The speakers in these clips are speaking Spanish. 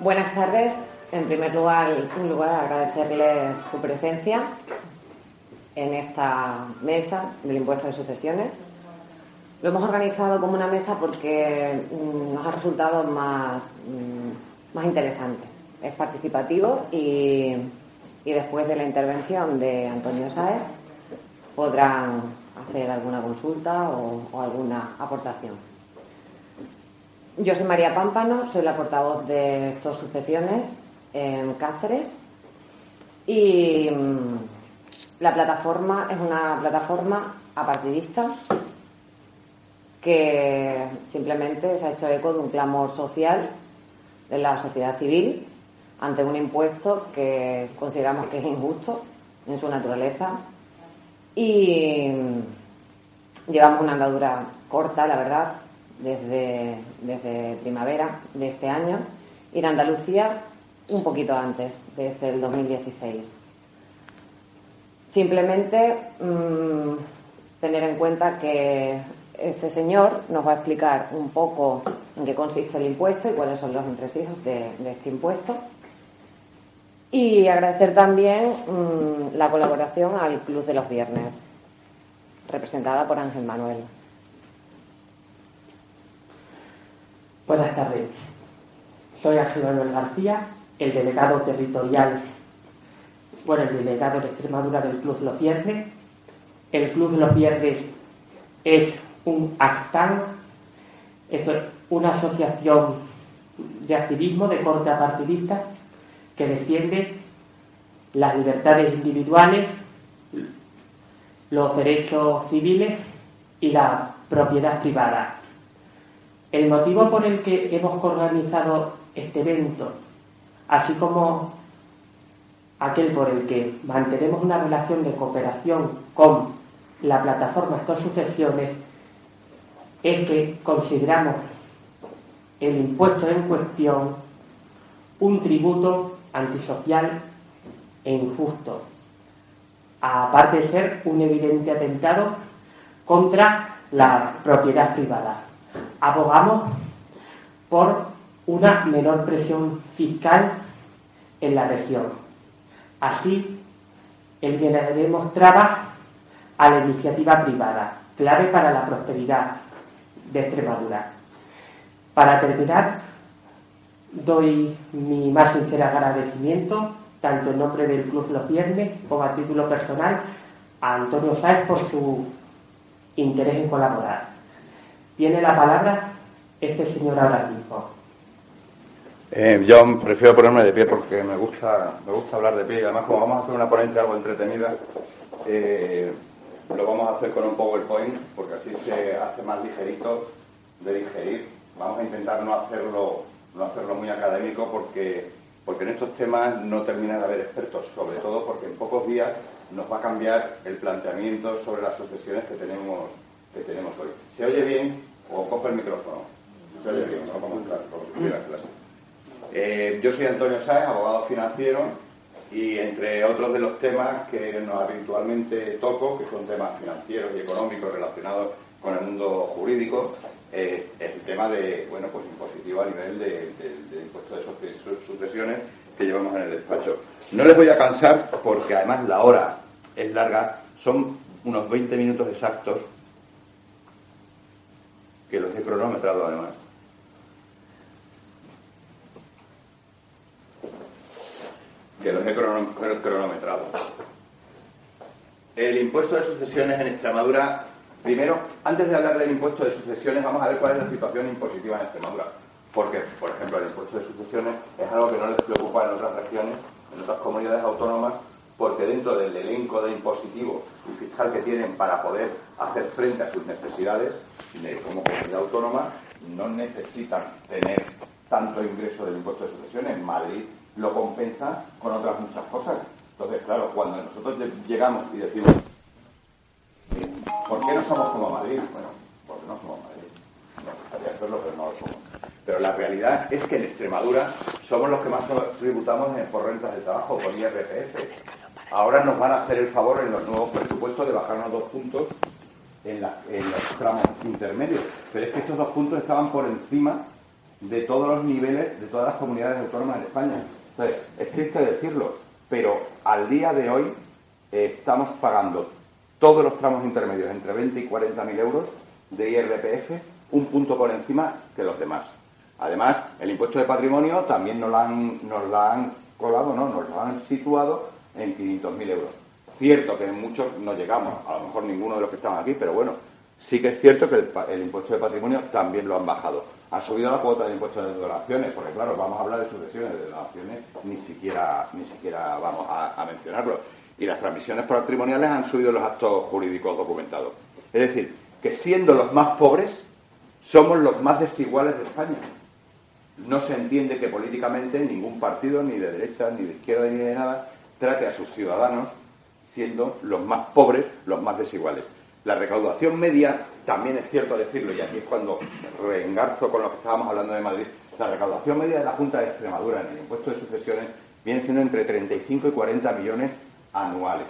Buenas tardes. En primer lugar, un lugar agradecerles su presencia en esta mesa del impuesto de sucesiones. Lo hemos organizado como una mesa porque mm, nos ha resultado más, mm, más interesante. Es participativo y, después de la intervención de Antonio Saez podrán hacer alguna consulta o alguna aportación. Yo soy María Pámpano, soy la portavoz de estos sucesiones en Cáceres y mm, la plataforma es una plataforma apartidista que simplemente se ha hecho eco de un clamor social de la sociedad civil ante un impuesto que consideramos que es injusto en su naturaleza y mm, llevamos una andadura corta, la verdad, desde, desde primavera de este año y en Andalucía un poquito antes, desde el 2016. Simplemente mm, tener en cuenta que este señor nos va a explicar un poco en qué consiste el impuesto y cuáles son los entresijos de, este impuesto. Y agradecer también mm, la colaboración al Club de los Viernes, representada por Ángel Manuel. Buenas tardes. Soy Ángel Manuel García, el delegado territorial, bueno, el delegado de Extremadura del Club los Viernes. El Club los Viernes es un ACTAN, es una asociación de activismo de corte apartidista que defiende las libertades individuales, los derechos civiles y la propiedad privada. El motivo por el que hemos organizado este evento, así como aquel por el que mantenemos una relación de cooperación con la plataforma Estas Sucesiones, es que consideramos el impuesto en cuestión un tributo antisocial e injusto, aparte de ser un evidente atentado contra la propiedad privada abogamos por una menor presión fiscal en la región. Así, el bienestar trabas a la iniciativa privada, clave para la prosperidad de Extremadura. Para terminar, doy mi más sincero agradecimiento, tanto en nombre del Club Los Viernes como a título personal, a Antonio Sáez por su interés en colaborar. Tiene la palabra este señor ahora. Eh, yo prefiero ponerme de pie porque me gusta, me gusta hablar de pie además como vamos a hacer una ponencia algo entretenida, eh, lo vamos a hacer con un PowerPoint porque así se hace más ligerito de digerir. Vamos a intentar no hacerlo, no hacerlo muy académico porque, porque en estos temas no termina de haber expertos, sobre todo porque en pocos días nos va a cambiar el planteamiento sobre las sucesiones que tenemos que tenemos hoy. ¿Se oye bien? ¿O coge el micrófono? ¿Se oye bien? No, vamos a eh, yo soy Antonio Sáez, abogado financiero, y entre otros de los temas que habitualmente toco, que son temas financieros y económicos relacionados con el mundo jurídico, eh, es el tema de, bueno, pues impositivo a nivel de, de, impuesto de sucesiones que llevamos en el despacho. No les voy a cansar porque además la hora es larga, son unos 20 minutos exactos que los he cronometrado además. Que los he cronometrado. El impuesto de sucesiones en Extremadura, primero, antes de hablar del impuesto de sucesiones, vamos a ver cuál es la situación impositiva en Extremadura. Porque, por ejemplo, el impuesto de sucesiones es algo que no les preocupa en otras regiones, en otras comunidades autónomas, porque dentro del elenco de impositivo y fiscal que tienen para poder hacer frente a sus necesidades como comunidad autónoma, no necesitan tener tanto ingreso del impuesto de sucesiones. En Madrid lo compensa con otras muchas cosas. Entonces, claro, cuando nosotros llegamos y decimos, ¿por qué no somos como Madrid? Bueno, porque no somos Madrid. No, gustaría hacerlo, pero no lo somos. Pero la realidad es que en Extremadura somos los que más tributamos por rentas de trabajo, por IRPF. Ahora nos van a hacer el favor en los nuevos presupuestos de bajarnos dos puntos en, los tramos intermedios. Pero es que estos dos puntos estaban por encima de todos los niveles de todas las comunidades autónomas de España. Entonces, es triste decirlo, pero al día de hoy eh, estamos pagando todos los tramos intermedios entre 20 y 40 mil euros de IRPF, un punto por encima que los demás. Además, el impuesto de patrimonio también nos lo han, han colado, ¿no? nos lo han situado en 500.000 euros. Cierto que en muchos no llegamos, a lo mejor ninguno de los que estamos aquí, pero bueno, sí que es cierto que el, impuesto de patrimonio también lo han bajado. Ha subido la cuota de impuesto de donaciones, porque claro, vamos a hablar de sucesiones, de donaciones, ni siquiera, ni siquiera vamos a, mencionarlo. Y las transmisiones patrimoniales han subido los actos jurídicos documentados. Es decir, que siendo los más pobres, somos los más desiguales de España. No se entiende que políticamente ningún partido, ni de derecha, ni de izquierda, ni de nada, trate a sus ciudadanos siendo los más pobres, los más desiguales. La recaudación media, también es cierto decirlo, y aquí es cuando reengarzo con lo que estábamos hablando de Madrid, la recaudación media de la Junta de Extremadura en el impuesto de sucesiones viene siendo entre 35 y 40 millones anuales.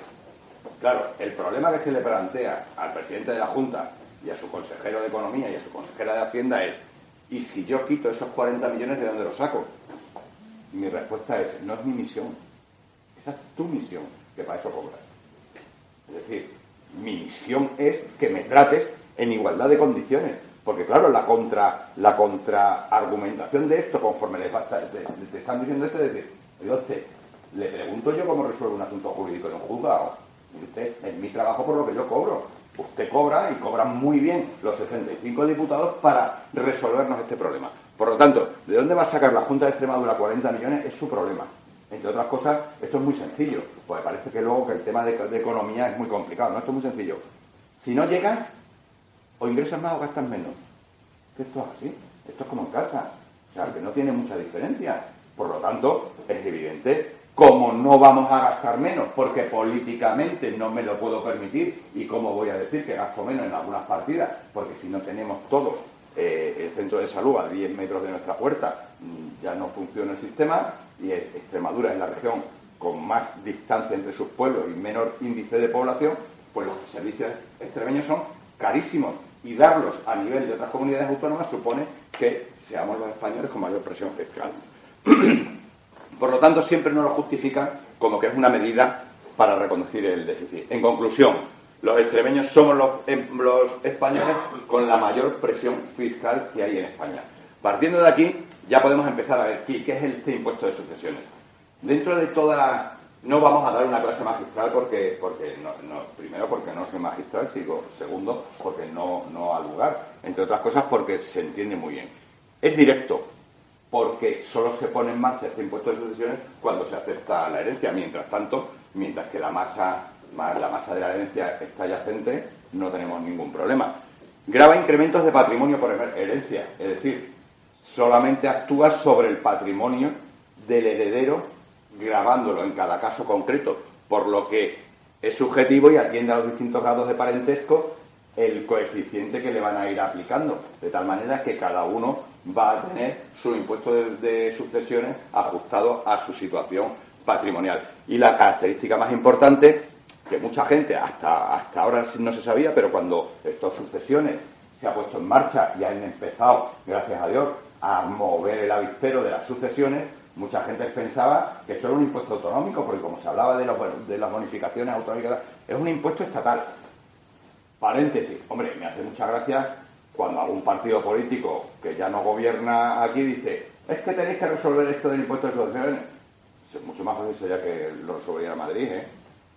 Claro, el problema que se le plantea al presidente de la Junta y a su consejero de Economía y a su consejera de Hacienda es, ¿y si yo quito esos 40 millones, de dónde los saco? mi respuesta es, no es mi misión, esa es tu misión, que para eso cobras. Es decir, mi misión es que me trates en igualdad de condiciones. Porque claro, la contra la contraargumentación de esto, conforme le, te, están diciendo esto, es decir, oye, le pregunto yo cómo resuelvo un asunto jurídico en un juzgado. Usted, es mi trabajo por lo que yo cobro. Usted cobra y cobra muy bien los 65 diputados para resolvernos este problema. Por lo tanto, ¿de dónde va a sacar la Junta de Extremadura 40 millones? Es su problema. Entre otras cosas, esto es muy sencillo, pues parece que luego que el tema de, economía es muy complicado, ¿no? Esto es muy sencillo. Si no llegas, o ingresas más o gastas menos. Esto es así, esto es como en casa, o sea, que no tiene mucha diferencia. Por lo tanto, es evidente, como no vamos a gastar menos, porque políticamente no me lo puedo permitir, y cómo voy a decir que gasto menos en algunas partidas, porque si no tenemos todos eh, el centro de salud a 10 metros de nuestra puerta, mm, ya no funciona el sistema, y Extremadura es la región con más distancia entre sus pueblos y menor índice de población, pues los servicios extremeños son carísimos y darlos a nivel de otras comunidades autónomas supone que seamos los españoles con mayor presión fiscal. Por lo tanto, siempre nos lo justifican como que es una medida para reconducir el déficit. En conclusión, los extremeños somos los, em, los españoles con la mayor presión fiscal que hay en España. Partiendo de aquí, ya podemos empezar a ver qué, es este impuesto de sucesiones. Dentro de toda no vamos a dar una clase magistral porque, porque no, primero porque no soy magistral, sigo, segundo porque no, no ha lugar, entre otras cosas porque se entiende muy bien. Es directo, porque solo se pone en marcha este impuesto de sucesiones cuando se acepta la herencia. Mientras tanto, mientras que la masa, la masa de la herencia está yacente, no tenemos ningún problema. Graba incrementos de patrimonio por herencia, es decir, solamente actúa sobre el patrimonio del heredero, grabándolo en cada caso concreto, por lo que es subjetivo y atiende a los distintos grados de parentesco el coeficiente que le van a ir aplicando, de tal manera que cada uno va a tener su impuesto de, sucesiones ajustado a su situación patrimonial. Y la característica más importante, que mucha gente hasta, hasta ahora no se sabía, pero cuando estas sucesiones se ha puesto en marcha y han empezado, gracias a Dios, a mover el avispero de las sucesiones, mucha gente pensaba que esto era un impuesto autonómico, porque como se hablaba de, de las bonificaciones autonómicas, es un impuesto estatal. Paréntesis, hombre, me hace mucha gracia cuando algún partido político que ya no gobierna aquí dice, es que tenéis que resolver esto del impuesto de sucesiones. Es mucho más fácil sería que lo resolviera Madrid, ¿eh?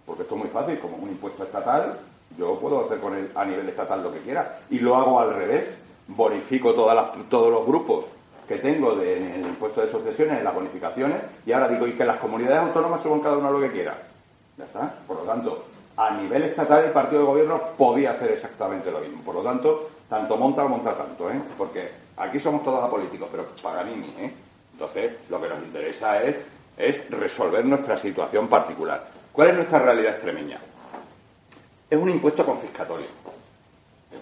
porque esto es muy fácil, como un impuesto estatal, yo puedo hacer con él a nivel estatal lo que quiera, y lo hago al revés, bonifico todas todos los grupos que tengo de, en el impuesto de sucesiones, en las bonificaciones, y ahora digo, y que las comunidades autónomas suban cada uno lo que quiera. Ya está. Por lo tanto, a nivel estatal el partido de gobierno podía hacer exactamente lo mismo. Por lo tanto, tanto monta o monta tanto, ¿eh? Porque aquí somos todos apolíticos, pero Paganini, ¿eh? Entonces, lo que nos interesa es, es resolver nuestra situación particular. ¿Cuál es nuestra realidad extremeña? Es un impuesto confiscatorio.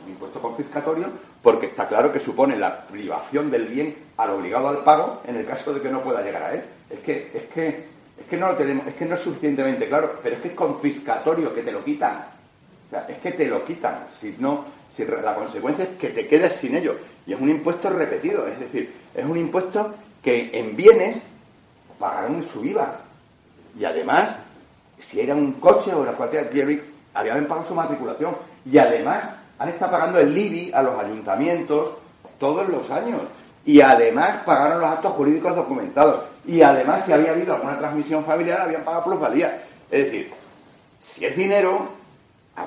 Impuesto confiscatorio porque está claro que supone la privación del bien al obligado al pago en el caso de que no pueda llegar a él. Es que, es que es que no lo tenemos, es que no es suficientemente claro, pero es que es confiscatorio, que te lo quitan. Es que te lo quitan. Si no, si la consecuencia es que te quedes sin ello. Y es un impuesto repetido, es decir, es un impuesto que en bienes pagarán su IVA. Y además, si era un coche o la cualquier habían pagado su matriculación. Y además, han estado pagando el IBI a los ayuntamientos todos los años. Y además pagaron los actos jurídicos documentados. Y además, si había habido alguna transmisión familiar, habían pagado plusvalía. Es decir, si es dinero,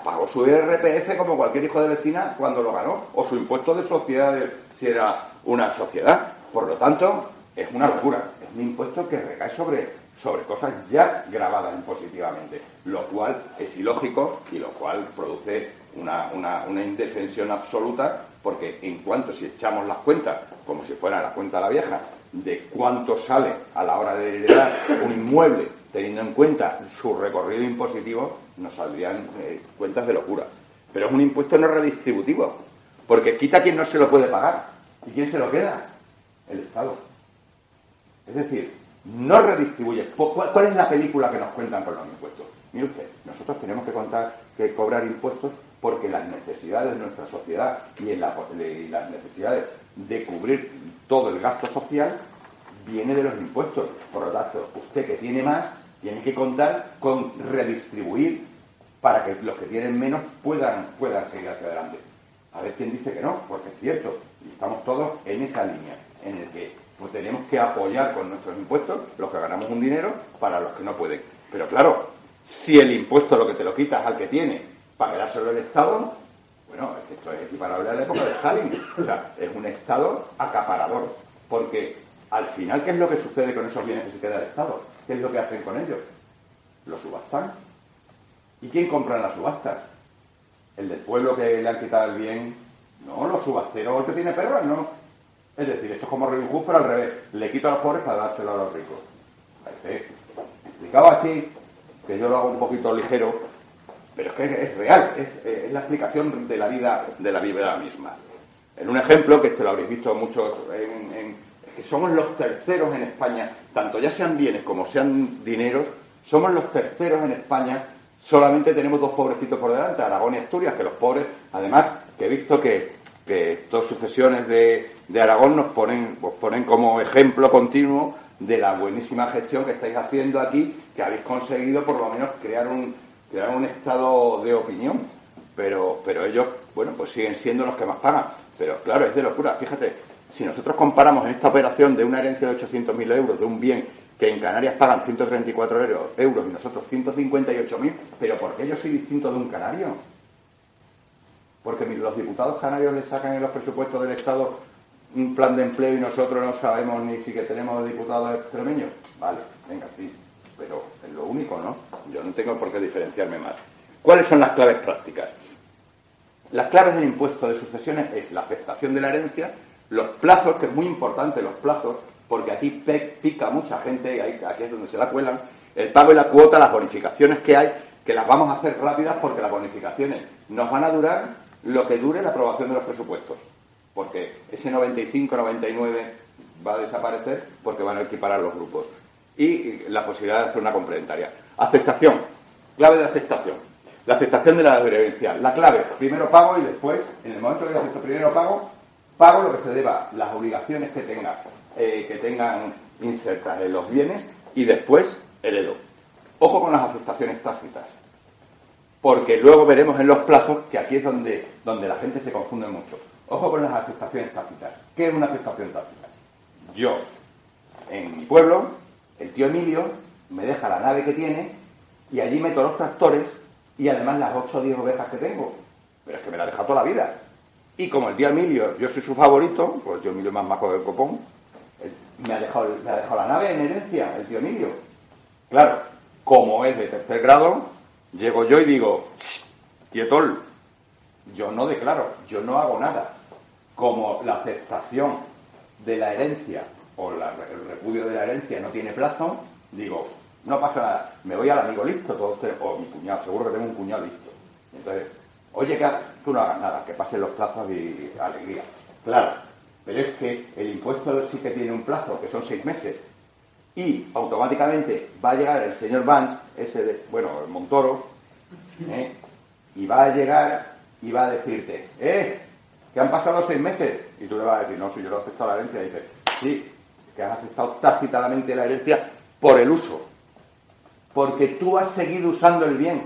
pagó su IRPF como cualquier hijo de vecina cuando lo ganó, o su impuesto de sociedades si era una sociedad. Por lo tanto, es una locura. Es un impuesto que recae sobre, sobre cosas ya grabadas impositivamente, lo cual es ilógico y lo cual produce una, una, indefensión absoluta, porque en cuanto si echamos las cuentas, como si fuera la cuenta de la vieja, de cuánto sale a la hora de heredar un inmueble, teniendo en cuenta su recorrido impositivo, nos saldrían eh, cuentas de locura. Pero es un impuesto no redistributivo, porque quita quien no se lo puede pagar. ¿Y quién se lo queda? El Estado. Es decir, no redistribuye. ¿Cuál es la película que nos cuentan con los impuestos? Mire usted, nosotros tenemos que contar que cobrar impuestos porque las necesidades de nuestra sociedad y, en las necesidades de cubrir todo el gasto social viene de los impuestos. Por lo tanto, usted que tiene más tiene que contar con redistribuir para que los que tienen menos puedan, puedan seguir hacia adelante. A ver quién dice que no, porque es cierto, y estamos todos en esa línea, en el que pues, tenemos que apoyar con nuestros impuestos los que ganamos un dinero para los que no pueden. Pero claro, si el impuesto lo que te lo quitas al que tiene para quedárselo el Estado, bueno, esto es equiparable a la época de Stalin. O sea, es un Estado acaparador. Porque al final, ¿qué es lo que sucede con esos bienes que se queda el Estado? ¿Qué es lo que hacen con ellos? Los subastan. ¿Y quién compra en las subastas? ¿El del pueblo que le han quitado el bien? No, los subasteros, el que tiene perros, no. Es decir, esto es como Robin Hood, pero al revés. Le quito a los pobres para dárselo a los ricos. Parece explicado así, que yo lo hago un poquito ligero, pero es que es real, es, la explicación de la vida de la vida misma. En un ejemplo, que este lo habréis visto mucho en que somos los terceros en España, tanto ya sean bienes como sean dineros, somos los terceros en España, solamente tenemos dos pobrecitos por delante, Aragón y Asturias, que los pobres, además, que he visto que, que dos sucesiones de, de Aragón nos ponen, pues ponen como ejemplo continuo de la buenísima gestión que estáis haciendo aquí, que habéis conseguido por lo menos crear un, crear un estado de opinión. Pero, pero ellos, bueno, pues siguen siendo los que más pagan. Pero claro, es de locura. Fíjate, si nosotros comparamos en esta operación de una herencia de 800.000 euros de un bien que en Canarias pagan 134 euros y nosotros 158.000, pero ¿por qué yo soy distinto de un canario? Porque los diputados canarios le sacan en los presupuestos del Estado un plan de empleo y nosotros no sabemos ni si que tenemos diputados extremeños. Vale, venga, sí, pero es lo único, ¿no? Yo no tengo por qué diferenciarme más. ¿Cuáles son las claves prácticas? Las claves del impuesto de sucesiones es la afectación de la herencia, los plazos, que es muy importante los plazos, porque aquí pica mucha gente y aquí es donde se la cuelan, el pago y la cuota, las bonificaciones que hay, que las vamos a hacer rápidas porque las bonificaciones nos van a durar lo que dure la aprobación de los presupuestos. Porque ese 95-99 va a desaparecer porque van a equiparar los grupos. Y la posibilidad de hacer una complementaria. Aceptación. Clave de aceptación. La aceptación de la herencia. La clave, primero pago y después, en el momento que yo acepto primero pago, pago lo que se deba, las obligaciones que tenga, eh, que tengan insertas en los bienes y después heredo. Ojo con las aceptaciones tácitas, porque luego veremos en los plazos que aquí es donde, donde la gente se confunde mucho. Ojo con las aceptaciones tácitas. ¿Qué es una aceptación tácita? Yo, en mi pueblo, el tío Emilio me deja la nave que tiene y allí meto los tractores y además las 8 o 10 ovejas que tengo. Pero es que me la deja toda la vida. Y como el tío Emilio, yo soy su favorito, pues yo Emilio más majo del copón, me ha, dejado, la nave en herencia, el tío Emilio. Claro, como es de tercer grado, Llego yo y digo, Quietol, yo no declaro, yo no hago nada. Como la aceptación de la herencia o el repudio de la herencia no tiene plazo, digo, no pasa nada, me voy al amigo listo, todo o mi cuñado, seguro que tengo un cuñado listo. Entonces, oye, que tú no hagas nada, que pasen los plazos y alegría. Claro, pero es que el impuesto sí que tiene un plazo, que son seis meses, y automáticamente va a llegar el señor Vance, ese de, bueno, el Montoro, ¿eh? y va a llegar y va a decirte, ¡eh! Que han pasado seis meses. Y tú le vas a decir, no, si yo lo he aceptado la herencia. Y dices, sí, que has aceptado tácitamente la herencia por el uso. Porque tú has seguido usando el bien.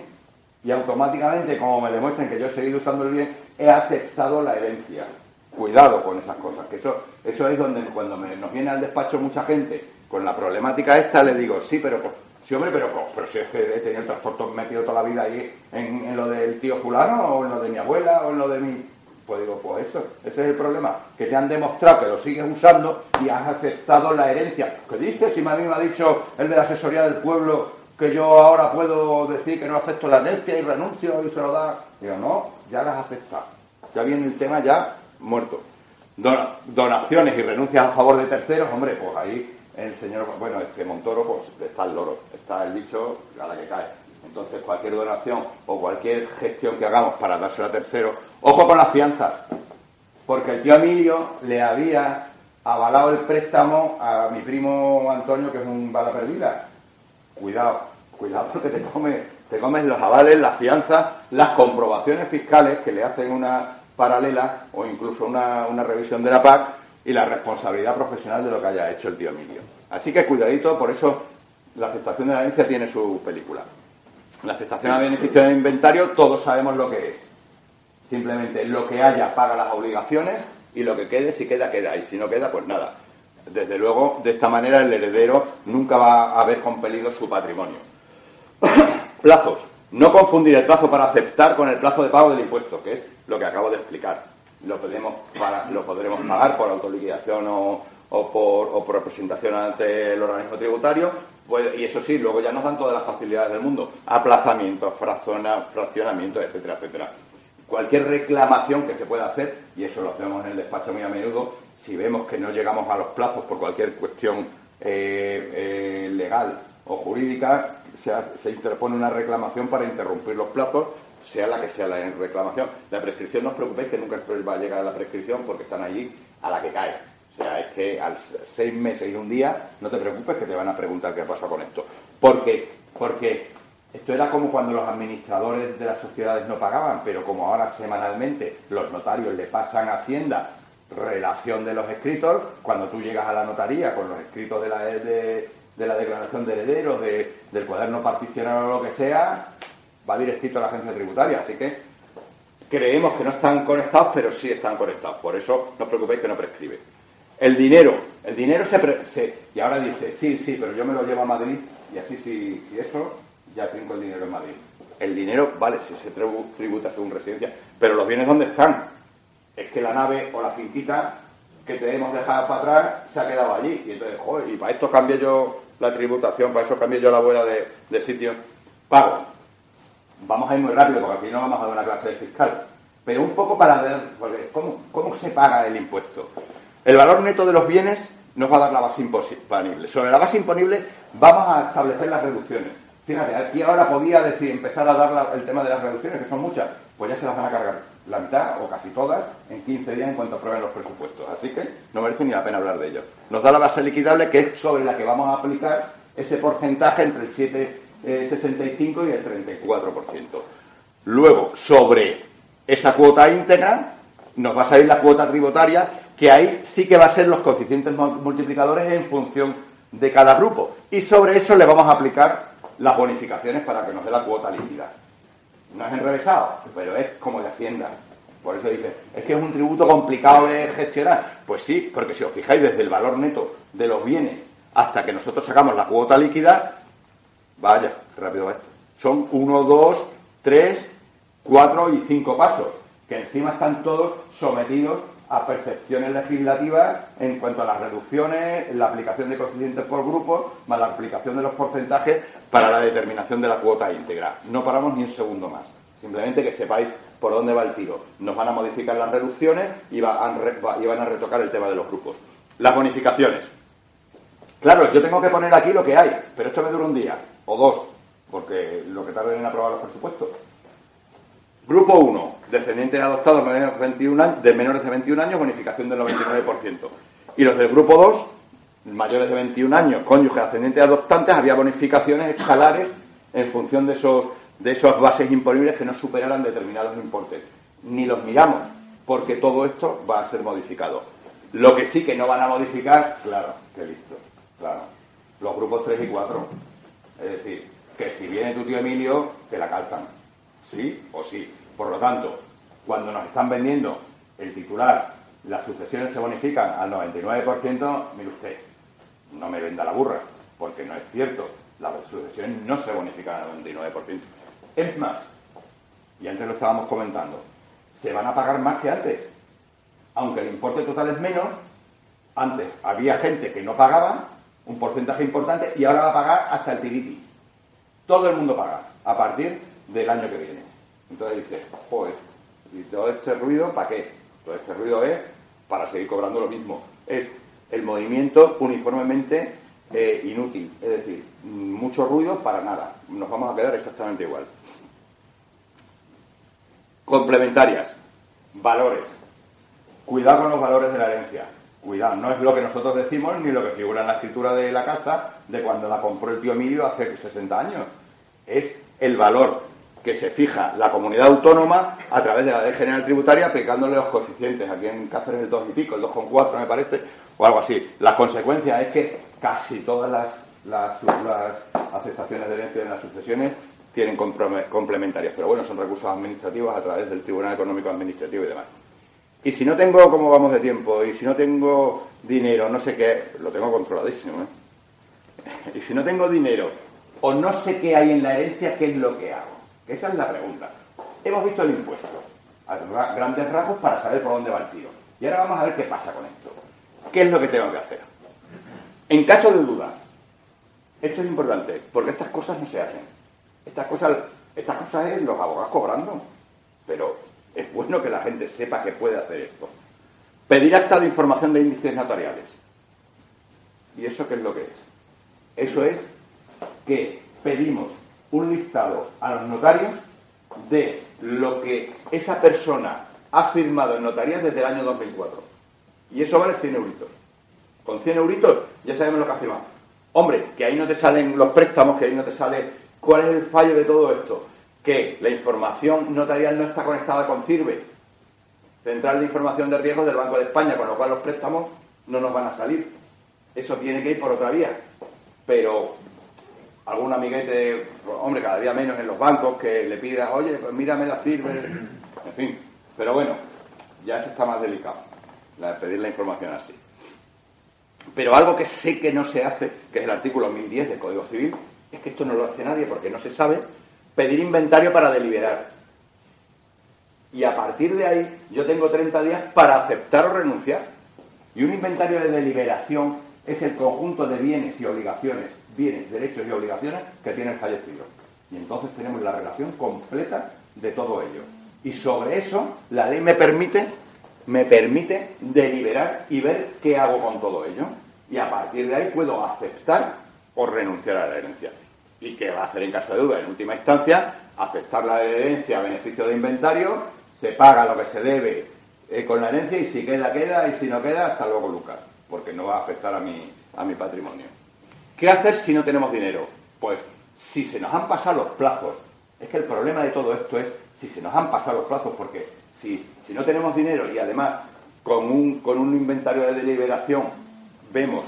Y automáticamente, como me demuestren que yo he seguido usando el bien, he aceptado la herencia. Cuidado con esas cosas, que eso, eso es donde cuando nos viene al despacho mucha gente con la problemática esta, le digo, sí, pero Sí, hombre, pero, pero si es que he tenido el transporte metido toda la vida ahí en, lo del tío fulano, o en lo de mi abuela, o en lo de mi... Pues digo, pues eso, ese es el problema, que te han demostrado que lo sigues usando y has aceptado la herencia. ¿Qué dices? Si a mí me ha dicho el de la asesoría del pueblo que yo ahora puedo decir que no acepto la herencia y renuncio y se lo da. Digo, no, ya las has aceptado. Ya viene el tema ya muerto. donaciones y renuncias a favor de terceros, hombre, pues ahí el señor, bueno, es que Montoro, pues está el loro, está el bicho a la que cae. Entonces, cualquier donación o cualquier gestión que hagamos para dársela a tercero, ojo con las fianzas, porque el tío Emilio le había avalado el préstamo a mi primo Antonio, que es un bala perdida. Cuidado, cuidado porque te comes, te comes los avales, las fianzas, las comprobaciones fiscales que le hacen una paralela o incluso una, una revisión de la PAC y la responsabilidad profesional de lo que haya hecho el tío Emilio. Así que cuidadito, por eso la aceptación de la herencia tiene su película. La aceptación a beneficio de inventario, todos sabemos lo que es. Simplemente lo que haya paga las obligaciones y lo que quede, si queda, queda. Y si no queda, pues nada. Desde luego, de esta manera el heredero nunca va a haber compelido su patrimonio. Plazos. No confundir el plazo para aceptar con el plazo de pago del impuesto, que es lo que acabo de explicar lo podemos, lo podremos pagar por autoliquidación o, o, por, o por representación ante el organismo tributario, pues, y eso sí, luego ya nos dan todas las facilidades del mundo, aplazamiento, fraccionamiento, etcétera, etcétera. Cualquier reclamación que se pueda hacer, y eso lo hacemos en el despacho muy a menudo, si vemos que no llegamos a los plazos por cualquier cuestión eh, eh, legal o jurídica, se, se interpone una reclamación para interrumpir los plazos sea la que sea la reclamación. La prescripción, no os preocupéis que nunca va a llegar a la prescripción porque están allí a la que cae. O sea, es que al seis meses y un día, no te preocupes que te van a preguntar qué pasa con esto. Porque, porque esto era como cuando los administradores de las sociedades no pagaban, pero como ahora semanalmente los notarios le pasan a Hacienda relación de los escritos, cuando tú llegas a la notaría con los escritos de la, de, la declaración de herederos, del cuaderno particionado o lo que sea, va directito a la agencia tributaria. Así que creemos que no están conectados, pero sí están conectados. Por eso no os preocupéis que no prescribe. El dinero, el dinero se, y ahora dice, sí, sí, pero yo me lo llevo a Madrid y así si, si eso, ya tengo el dinero en Madrid. El dinero, vale, si se tributa según residencia, pero los bienes ¿dónde están? Es que la nave o la finquita que te hemos dejado para atrás se ha quedado allí. Y entonces, joder, y para esto cambio yo la tributación, para eso cambio yo la buena de, de sitio. Pago vamos a ir muy rápido porque aquí no vamos a dar una clase de fiscal, pero un poco para ver ¿cómo, cómo se paga el impuesto. El valor neto de los bienes nos va a dar la base imponible. Sobre la base imponible vamos a establecer las reducciones. Fíjate, aquí ahora podía decir, empezar a dar el tema de las reducciones, que son muchas, pues ya se las van a cargar la mitad o casi todas en 15 días en cuanto aprueben los presupuestos. Así que no merece ni la pena hablar de ello. Nos da la base liquidable que es sobre la que vamos a aplicar ese porcentaje entre el 7 el 65 y el 34%. Luego, sobre esa cuota íntegra, nos va a salir la cuota tributaria, que ahí sí que va a ser los coeficientes multiplicadores en función de cada grupo. Y sobre eso le vamos a aplicar las bonificaciones para que nos dé la cuota líquida. No es enrevesado, pero es como de Hacienda. Por eso dice, es que es un tributo complicado de gestionar. Pues sí, porque si os fijáis desde el valor neto de los bienes hasta que nosotros sacamos la cuota líquida, Vaya, rápido va esto. Son uno, dos, tres, cuatro y cinco pasos, que encima están todos sometidos a percepciones legislativas en cuanto a las reducciones, la aplicación de coeficientes por grupo, más la aplicación de los porcentajes para la determinación de la cuota íntegra. No paramos ni un segundo más. Simplemente que sepáis por dónde va el tiro. Nos van a modificar las reducciones y, van a retocar el tema de los grupos. Las bonificaciones. Claro, yo tengo que poner aquí lo que hay, pero esto me dura un día o dos, porque lo que tarden en aprobar los presupuestos. Grupo 1, descendientes adoptados de menores, de menores de 21 años, bonificación del 99%. Y los del grupo 2, mayores de 21 años, cónyuges ascendientes adoptantes, había bonificaciones escalares en función de esos, de esas bases imponibles que no superaran determinados importes. Ni los miramos, porque todo esto va a ser modificado. Lo que sí que no van a modificar, claro, que listo, claro, los grupos 3 y 4. Es decir, que si viene tu tío Emilio, te la calzan sí o sí. Por lo tanto, cuando nos están vendiendo el titular, las sucesiones se bonifican al 99%, mire usted, no me venda la burra, porque no es cierto. Las sucesiones no se bonifican al 99%. Es más, y antes lo estábamos comentando, se van a pagar más que antes. Aunque el importe total es menos, antes había gente que no pagaba un porcentaje importante y ahora va a pagar hasta el tiriti. Todo el mundo paga a partir del año que viene. Entonces dices, joder, ¿y todo este ruido para qué? Todo este ruido es para seguir cobrando lo mismo. Es el movimiento uniformemente eh, inútil. Es decir, mucho ruido para nada. Nos vamos a quedar exactamente igual. Complementarias. Valores. Cuidado con los valores de la herencia. Cuidado, no es lo que nosotros decimos ni lo que figura en la escritura de la casa de cuando la compró el tío Emilio hace 60 años. Es el valor que se fija la comunidad autónoma a través de la ley general tributaria aplicándole los coeficientes. Aquí en Cáceres el 2 y pico, el 2,4 me parece, o algo así. La consecuencia es que casi todas las, las, aceptaciones de herencia en las sucesiones tienen complementarias, pero bueno, son recursos administrativos a través del Tribunal Económico Administrativo y demás. Y si no tengo, ¿cómo vamos de tiempo? Y si no tengo dinero, no sé qué, lo tengo controladísimo, ¿eh? Y si no tengo dinero, o no sé qué hay en la herencia, ¿qué es lo que hago? Esa es la pregunta. Hemos visto el impuesto, a grandes rasgos, para saber por dónde va el tiro. Y ahora vamos a ver qué pasa con esto. ¿Qué es lo que tengo que hacer? En caso de duda, esto es importante, porque estas cosas no se hacen. Estas cosas, estas cosas es los abogados cobrando. Pero es bueno que la gente sepa que puede hacer esto. Pedir acta de información de índices notariales. ¿Y eso qué es lo que es? Eso es que pedimos un listado a los notarios de lo que esa persona ha firmado en notarías desde el año 2004. Y eso vale 100 euritos. Con 100 euritos ya sabemos lo que ha firmado. Hombre, que ahí no te salen los préstamos, que ahí no te sale cuál es el fallo de todo esto. Que la información notarial no está conectada con CIRBE, Central de Información de Riesgos del Banco de España, con lo cual los préstamos no nos van a salir. Eso tiene que ir por otra vía. Pero algún amiguete, hombre, cada día menos en los bancos, que le pida, oye, pues mírame la firme, en fin. Pero bueno, ya eso está más delicado, la de pedir la información así. Pero algo que sé que no se hace, que es el artículo 1010 del Código Civil, es que esto no lo hace nadie porque no se sabe pedir inventario para deliberar. Y a partir de ahí yo tengo 30 días para aceptar o renunciar. Y un inventario de deliberación es el conjunto de bienes y obligaciones bienes, derechos y obligaciones que tiene el fallecido. Y entonces tenemos la relación completa de todo ello. Y sobre eso la ley me permite, me permite deliberar y ver qué hago con todo ello. Y a partir de ahí puedo aceptar o renunciar a la herencia. ¿Y qué va a hacer en caso de duda? En última instancia, aceptar la herencia a beneficio de inventario, se paga lo que se debe eh, con la herencia y si queda, queda y si no queda, hasta luego Lucas, porque no va a afectar a mi, a mi patrimonio. ¿Qué hacer si no tenemos dinero? Pues si se nos han pasado los plazos, es que el problema de todo esto es si se nos han pasado los plazos, porque si, si no tenemos dinero y además con un, con un inventario de deliberación vemos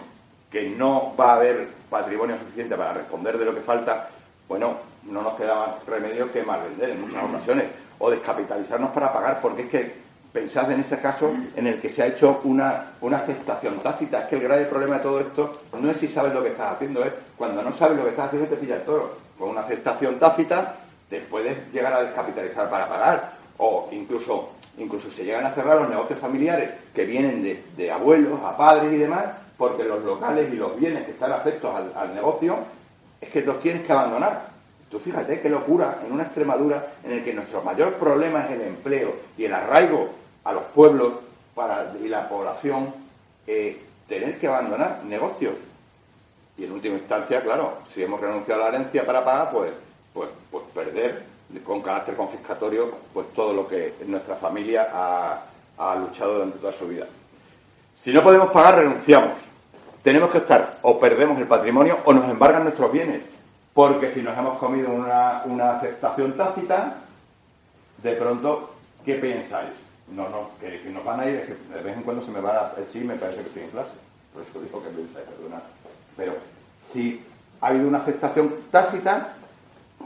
que no va a haber patrimonio suficiente para responder de lo que falta, bueno, no nos queda más remedio que mal vender en muchas ocasiones o descapitalizarnos para pagar, porque es que Pensad en ese caso en el que se ha hecho una, una aceptación tácita. Es que el grave problema de todo esto no es si sabes lo que estás haciendo, es cuando no sabes lo que estás haciendo te pilla el toro. Con una aceptación tácita te puedes llegar a descapitalizar para pagar. O incluso Incluso se llegan a cerrar los negocios familiares que vienen de, abuelos a padres y demás, porque los locales y los bienes que están afectos al, negocio es que los tienes que abandonar. Tú fíjate qué locura en una Extremadura en el que nuestro mayor problema es el empleo y el arraigo a los pueblos para, y la población, eh, tener que abandonar negocios. Y en última instancia, claro, si hemos renunciado a la herencia para pagar, pues, pues, pues perder con carácter confiscatorio pues todo lo que nuestra familia ha, ha luchado durante toda su vida. Si no podemos pagar, renunciamos. Tenemos que estar o perdemos el patrimonio o nos embargan nuestros bienes. Porque si nos hemos comido una, una aceptación tácita, de pronto, ¿qué pensáis? No, no, que, nos van a ir, es que de vez en cuando se me va a echar y me parece que estoy en clase. Por eso dijo que pensáis, perdonad. Pero si ha habido una aceptación tácita,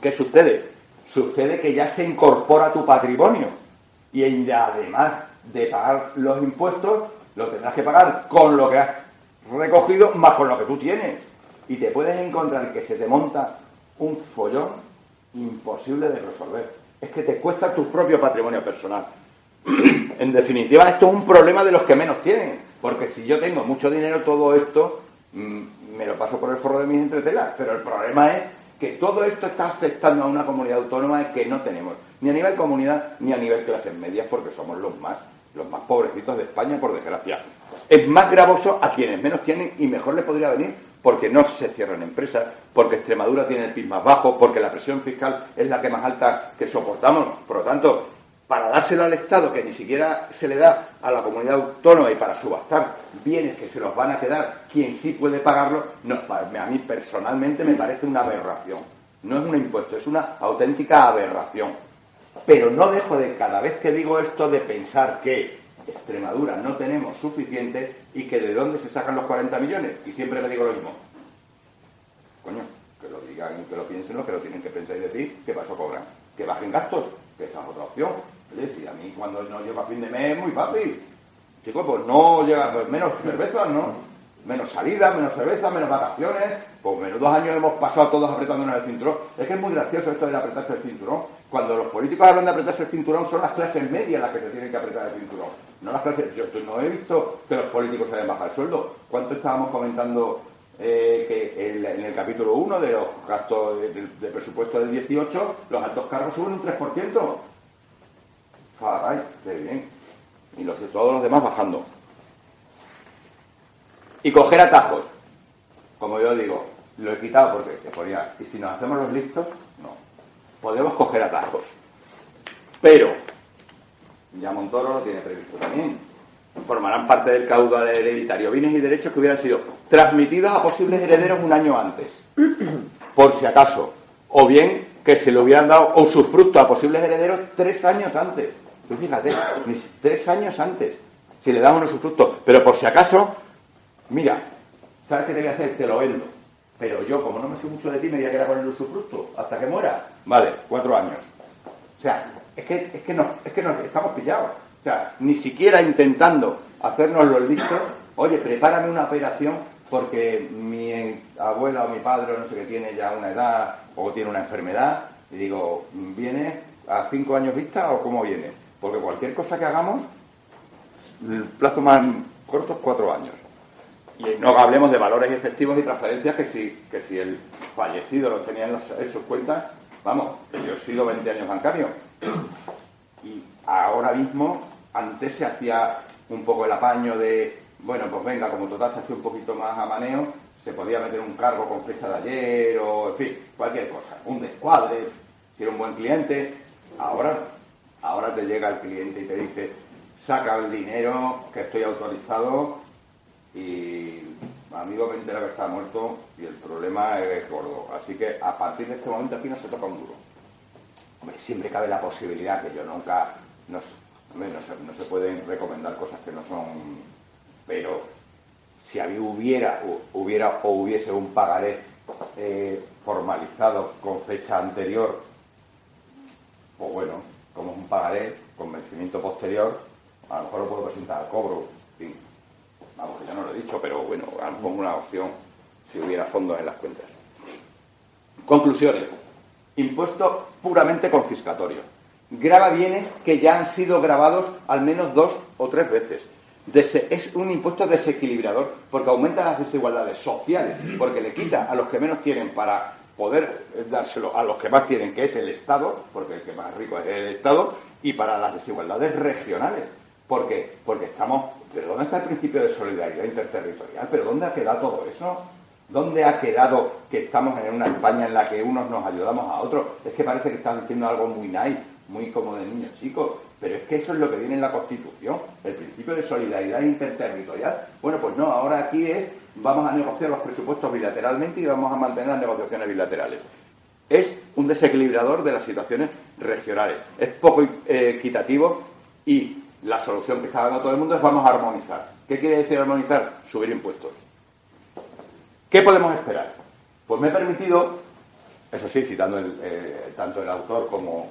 ¿qué sucede? sucede que ya se incorpora tu patrimonio y además de pagar los impuestos, lo tendrás que pagar con lo que has recogido más con lo que tú tienes. Y te puedes encontrar que se te monta un follón imposible de resolver. Es que te cuesta tu propio patrimonio personal. en definitiva, esto es un problema de los que menos tienen. Porque si yo tengo mucho dinero, todo esto mm, me lo paso por el forro de mis entretelas. Pero el problema es que todo esto está afectando a una comunidad autónoma que no tenemos, ni a nivel comunidad ni a nivel clases medias, porque somos los más, los más pobrecitos de España, por desgracia. Es más gravoso a quienes menos tienen y mejor le podría venir porque no se cierran empresas, porque Extremadura tiene el PIB más bajo, porque la presión fiscal es la que más alta que soportamos. Por lo tanto, para dárselo al Estado, que ni siquiera se le da a la comunidad autónoma y para subastar bienes que se los van a quedar quien sí puede pagarlo, no, a mí personalmente me parece una aberración. No es un impuesto, es una auténtica aberración. Pero no dejo de, cada vez que digo esto, de pensar que Extremadura no tenemos suficiente y que de dónde se sacan los 40 millones. Y siempre me digo lo mismo. Coño, que lo digan y que lo piensen lo que lo tienen que pensar y decir, que paso cobran. Que bajen gastos, que esa es otra opción y a mí cuando no llega fin de mes es muy fácil. Chicos, pues no llega, pues menos cervezas, ¿no? Menos salidas, menos cerveza, menos vacaciones. Pues menos dos años hemos pasado todos apretándonos el cinturón. Es que es muy gracioso esto de apretarse el cinturón. Cuando los políticos hablan de apretarse el cinturón, son las clases medias las que se tienen que apretar el cinturón. No las clases. Yo no he visto que los políticos se hayan bajado el sueldo. ¿Cuánto estábamos comentando eh, que en el capítulo 1 de los gastos de, de, presupuesto del 18, los altos cargos suben un 3%. Caray, qué bien. Y los, todos los demás bajando. Y coger atajos. Como yo digo, lo he quitado porque te ponía, y si nos hacemos los listos, no. Podemos coger atajos. Pero, ya Montoro lo tiene previsto también. Formarán parte del caudal hereditario bienes y derechos que hubieran sido transmitidos a posibles herederos un año antes. Por si acaso. O bien que se le hubieran dado un usufructo a posibles herederos tres años antes. Tú fíjate, tres años antes, si le damos unos usufructo. Pero por si acaso, mira, ¿sabes qué te voy a hacer? Te lo vendo. Pero yo, como no me sé mucho de ti, me voy a quedar con el usufructo hasta que muera. Vale, cuatro años. O sea, es que, es que, no, es que nos estamos pillados. O sea, ni siquiera intentando hacernos los listos, oye, prepárame una operación porque mi abuela o mi padre no sé qué tiene ya una edad o tiene una enfermedad y digo, ¿viene a cinco años vista o cómo viene? Porque cualquier cosa que hagamos, el plazo más corto es cuatro años. Y no hablemos de valores efectivos y transferencias que si, que si el fallecido lo tenía en, sus cuentas, vamos, yo he sido 20 años bancario. Y ahora mismo, antes se hacía un poco el apaño de, bueno, pues venga, como total se hacía un poquito más a maneo, se podía meter un cargo con fecha de ayer o, en fin, cualquier cosa, un descuadre, si era un buen cliente. Ahora Ahora te llega el cliente y te dice, saca el dinero que estoy autorizado y amigo me entera que está muerto y el problema es gordo. Así que a partir de este momento aquí no se toca un duro. siempre cabe la posibilidad que yo nunca, no, no, se, pueden recomendar cosas que no son, pero si había, hubiera, hubiera o hubiese un pagaré eh, formalizado con fecha anterior, pues bueno, como es un pagaré con vencimiento posterior, a lo mejor lo puedo presentar al cobro. Vamos, ya no lo he dicho, pero bueno, como una opción si hubiera fondos en las cuentas. Conclusiones. Impuesto puramente confiscatorio. graba bienes que ya han sido grabados al menos dos o tres veces. es un impuesto desequilibrador porque aumenta las desigualdades sociales, porque le quita a los que menos tienen para poder dárselo a los que más tienen, que es el Estado, porque el que más rico es el Estado, y para las desigualdades regionales. ¿Por qué? Porque estamos. ¿Pero dónde está el principio de solidaridad interterritorial? ¿Pero dónde ha quedado todo eso? ¿Dónde ha quedado que estamos en una España en la que unos nos ayudamos a otros? Es que parece que estás diciendo algo muy nice, muy como de niños chicos, pero es que eso es lo que viene en la Constitución, el principio de solidaridad interterritorial. Bueno, pues no, ahora aquí es, vamos a negociar los presupuestos bilateralmente y vamos a mantener las negociaciones bilaterales. Es un desequilibrador de las situaciones regionales, es poco eh, equitativo y la solución que está dando todo el mundo es vamos a armonizar. ¿Qué quiere decir armonizar? Subir impuestos. ¿Qué podemos esperar? Pues me he permitido eso sí, citando eh, tanto el autor como,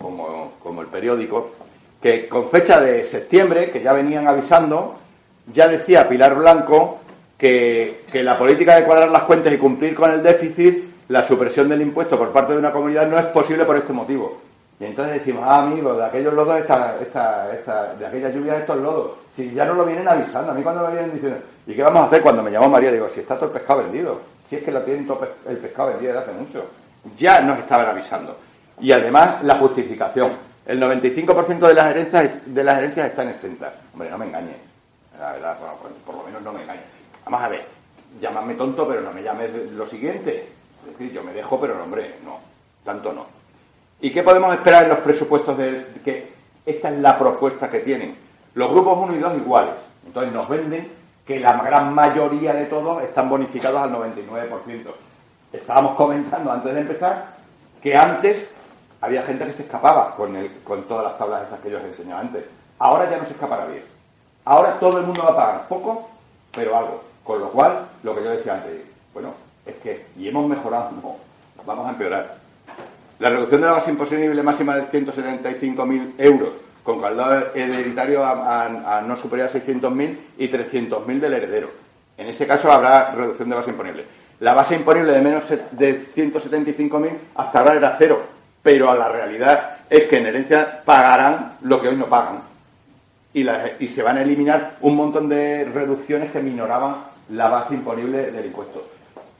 como, el periódico, que con fecha de septiembre, que ya venían avisando, ya decía Pilar Blanco que, que, la política de cuadrar las cuentas y cumplir con el déficit, la supresión del impuesto por parte de una comunidad no es posible por este motivo. Y entonces decimos, ah, amigos, de aquellos lodos, esta, esta, esta, de aquella lluvia de estos lodos. Si ya no lo vienen avisando, a mí cuando me vienen diciendo, ¿y qué vamos a hacer cuando me llamó María? Digo, si está todo el pescado vendido, si es que lo tienen todo el pescado vendido desde hace mucho ya nos estaban avisando. Y además, la justificación. El 95% de las herencias de las herencias están exentas. Hombre, no me engañes. La verdad, pues, por lo menos no me engañes. Vamos a ver, llámame tonto, pero no me llames lo siguiente. Es decir, yo me dejo, pero no, hombre, no, tanto no. ¿Y qué podemos esperar en los presupuestos de que esta es la propuesta que tienen? Los grupos 1 y 2 iguales. Entonces nos venden que la gran mayoría de todos están bonificados al 99% estábamos comentando antes de empezar que antes había gente que se escapaba con, todas las tablas esas que yo os enseñaba antes. Ahora ya no se escapará bien. Ahora todo el mundo va a pagar poco, pero algo. Con lo cual, lo que yo decía antes, bueno, es que, y hemos mejorado, no, vamos a empeorar. La reducción de la base imposible máxima de 175.000 euros, con caldado hereditario a, no superior a 600.000 y 300.000 del heredero. En ese caso habrá reducción de base imponible. La base imponible de menos de 175.000 hasta ahora era cero, pero la realidad es que en herencia pagarán lo que hoy no pagan. Y, y se van a eliminar un montón de reducciones que minoraban la base imponible del impuesto.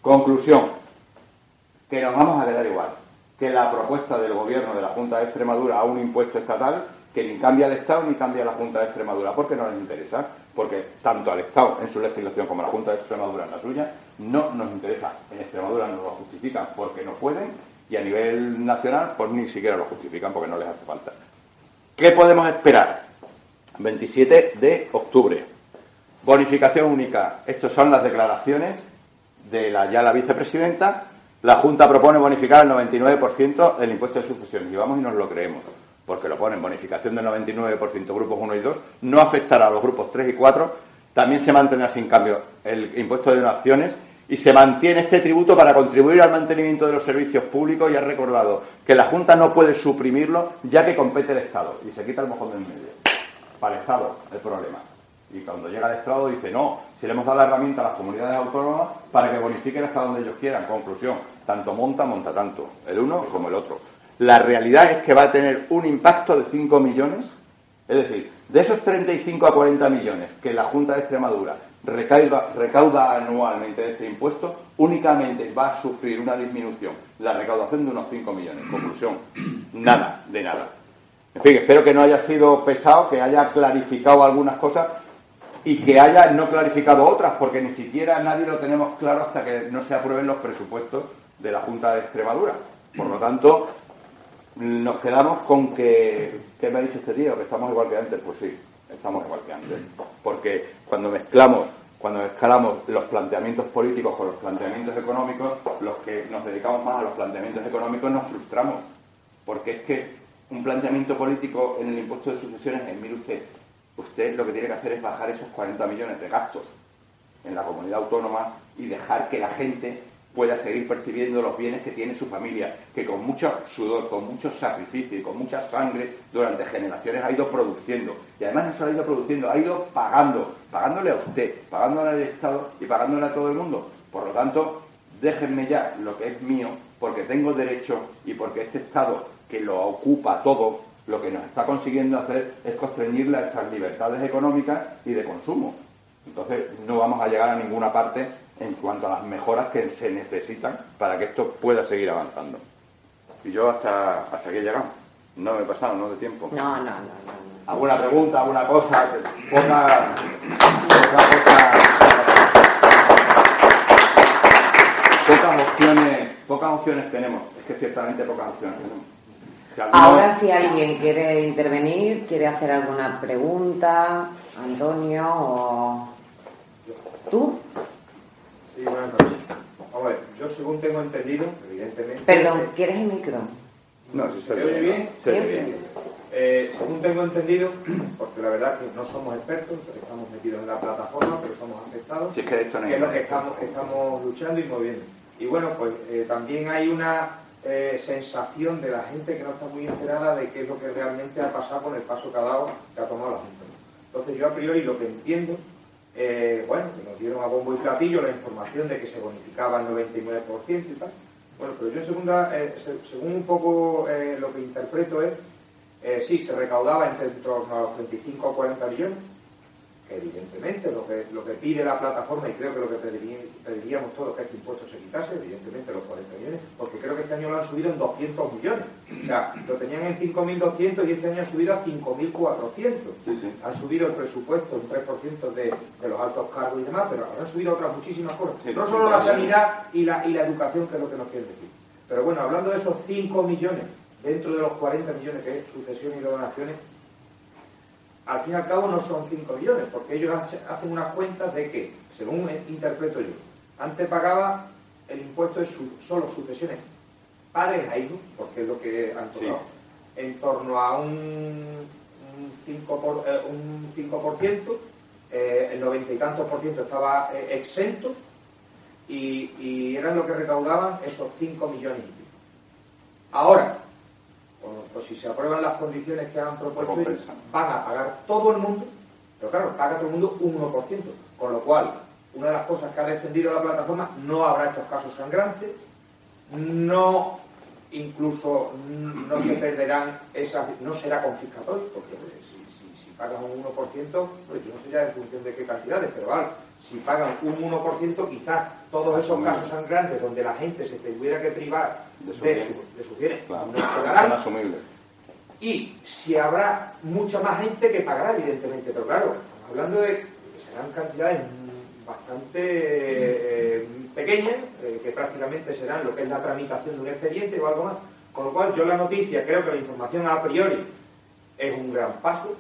Conclusión, que nos vamos a quedar igual, que la propuesta del gobierno de la Junta de Extremadura a un impuesto estatal que ni cambia el Estado ni cambia la Junta de Extremadura, porque no les interesa, porque tanto al Estado en su legislación como a la Junta de Extremadura en la suya no nos interesa. En Extremadura no lo justifican porque no pueden y a nivel nacional pues ni siquiera lo justifican porque no les hace falta. ¿Qué podemos esperar? 27 de octubre. Bonificación única. Estas son las declaraciones de la ya la vicepresidenta. La Junta propone bonificar el 99% del impuesto de sucesión. Y vamos y nos lo creemos. Porque lo ponen bonificación del 99% grupos 1 y 2. No afectará a los grupos 3 y 4. También se mantendrá sin cambio el impuesto de donaciones y se mantiene este tributo para contribuir al mantenimiento de los servicios públicos y ha recordado que la Junta no puede suprimirlo ya que compete el Estado y se quita el mojón del medio. Para el Estado el problema. Y cuando llega el Estado dice, no, si le hemos dado la herramienta a las comunidades autónomas para que bonifiquen hasta donde ellos quieran. Conclusión, tanto monta, monta tanto, el uno como el otro. La realidad es que va a tener un impacto de 5 millones, es decir, de esos 35 a 40 millones que la Junta de Extremadura recauda, anualmente de este impuesto, únicamente va a sufrir una disminución, la recaudación de unos 5 millones. Conclusión, nada, de nada. En fin, espero que no haya sido pesado, que haya clarificado algunas cosas y que haya no clarificado otras, porque ni siquiera nadie lo tenemos claro hasta que no se aprueben los presupuestos de la Junta de Extremadura. Por lo tanto, nos quedamos con que, ¿qué me ha dicho este tío? Que estamos igual que antes. Pues sí, estamos igual que antes. Porque cuando mezclamos, cuando mezclamos los planteamientos políticos con los planteamientos económicos, los que nos dedicamos más a los planteamientos económicos nos frustramos. Porque es que un planteamiento político en el impuesto de sucesiones es, mire usted, usted lo que tiene que hacer es bajar esos 40 millones de gastos en la comunidad autónoma y dejar que la gente pueda seguir percibiendo los bienes que tiene su familia, que con mucho sudor, con mucho sacrificio y con mucha sangre durante generaciones ha ido produciendo. Y además no solo ha ido produciendo, ha ido pagando, pagándole a usted, pagándole al Estado y pagándole a todo el mundo. Por lo tanto, déjenme ya lo que es mío, porque tengo derecho y porque este Estado que lo ocupa todo, lo que nos está consiguiendo hacer es constreñirle a estas libertades económicas y de consumo. Entonces no vamos a llegar a ninguna parte en cuanto a las mejoras que se necesitan para que esto pueda seguir avanzando. Y yo hasta, hasta aquí he llegado. No me he pasado, no de tiempo. No, no, no. no. ¿Alguna pregunta, alguna cosa? Poca, poca, poca- pocas opciones, pocas opciones tenemos. Es que ciertamente pocas opciones tenemos. Ahora si alguien quiere intervenir, quiere hacer alguna pregunta, Antonio o tú. Sí, buenas noches. Vamos a ver, yo según tengo entendido, evidentemente... Perdón, ¿quieres el micro? No, si se ¿Se ve oye bien? Se oye bien. Eh, según tengo entendido, porque la verdad que no somos expertos, estamos metidos en la plataforma, pero somos afectados, Si es que de esto no hay que es lo que estamos, estamos luchando y moviendo. Y bueno, pues eh, también hay una eh, sensación de la gente que no está muy enterada de qué es lo que realmente ha pasado con el paso que ha dado, que ha tomado la Junta. Entonces yo a priori lo que entiendo, eh, bueno, que nos dieron a bombo y platillo la información de que se bonificaba el 99% y tal. Bueno, pero yo segunda, eh, se- según un poco lo que interpreto es, sí, se recaudaba entre en torno a los 35 o 40 millones, evidentemente lo que, lo que pide la plataforma, y creo que lo que pedirí- pediríamos todos que este impuesto se quitase, evidentemente los 40 millones, porque creo que este año lo han subido en 200 millones. O sea, lo tenían en 5.200 y este año han subido a 5.400. Sí, sí. Han subido el presupuesto un 3% de, de los altos cargos y demás, pero ahora han subido otras muchísimas cosas. Sí, no solo la sanidad y la, y la educación, que es lo que nos quieren decir. Pero bueno, hablando de esos 5 millones, dentro de los 40 millones que es sucesión y donaciones, al fin y al cabo no son 5 millones, porque ellos hace- hacen unas cuentas de que, según interpreto yo, antes pagaba el impuesto de su- solo sucesiones padres a hijos, porque es lo que han Sí. tocado, en torno a un, un 5%, por, eh, un 5% eh, el 90 y tantos por ciento estaba eh, exento y, y eran lo que recaudaban esos 5 millones y pico. Ahora, pues si se aprueban las condiciones que han propuesto, van a pagar todo el mundo, pero claro, paga todo el mundo un 1%, con lo cual, una de las cosas que ha defendido la plataforma, no habrá estos casos sangrantes, no incluso no se perderán esas, no será confiscatorio, porque si, si, si pagan un 1%, pues yo no sé ya en función de qué cantidades, pero vale, si pagan un 1%, quizás todos esos Asumible. casos sangrantes donde la gente se tuviera que privar De de, sus bienes. su- de sus bienes, Claro, no y si habrá mucha más gente que pagará, evidentemente, pero claro, estamos hablando de que serán cantidades bastante eh, pequeñas, eh, que prácticamente serán lo que es la tramitación de un expediente o algo más. Con lo cual, yo la noticia, creo que la información a priori es un gran paso,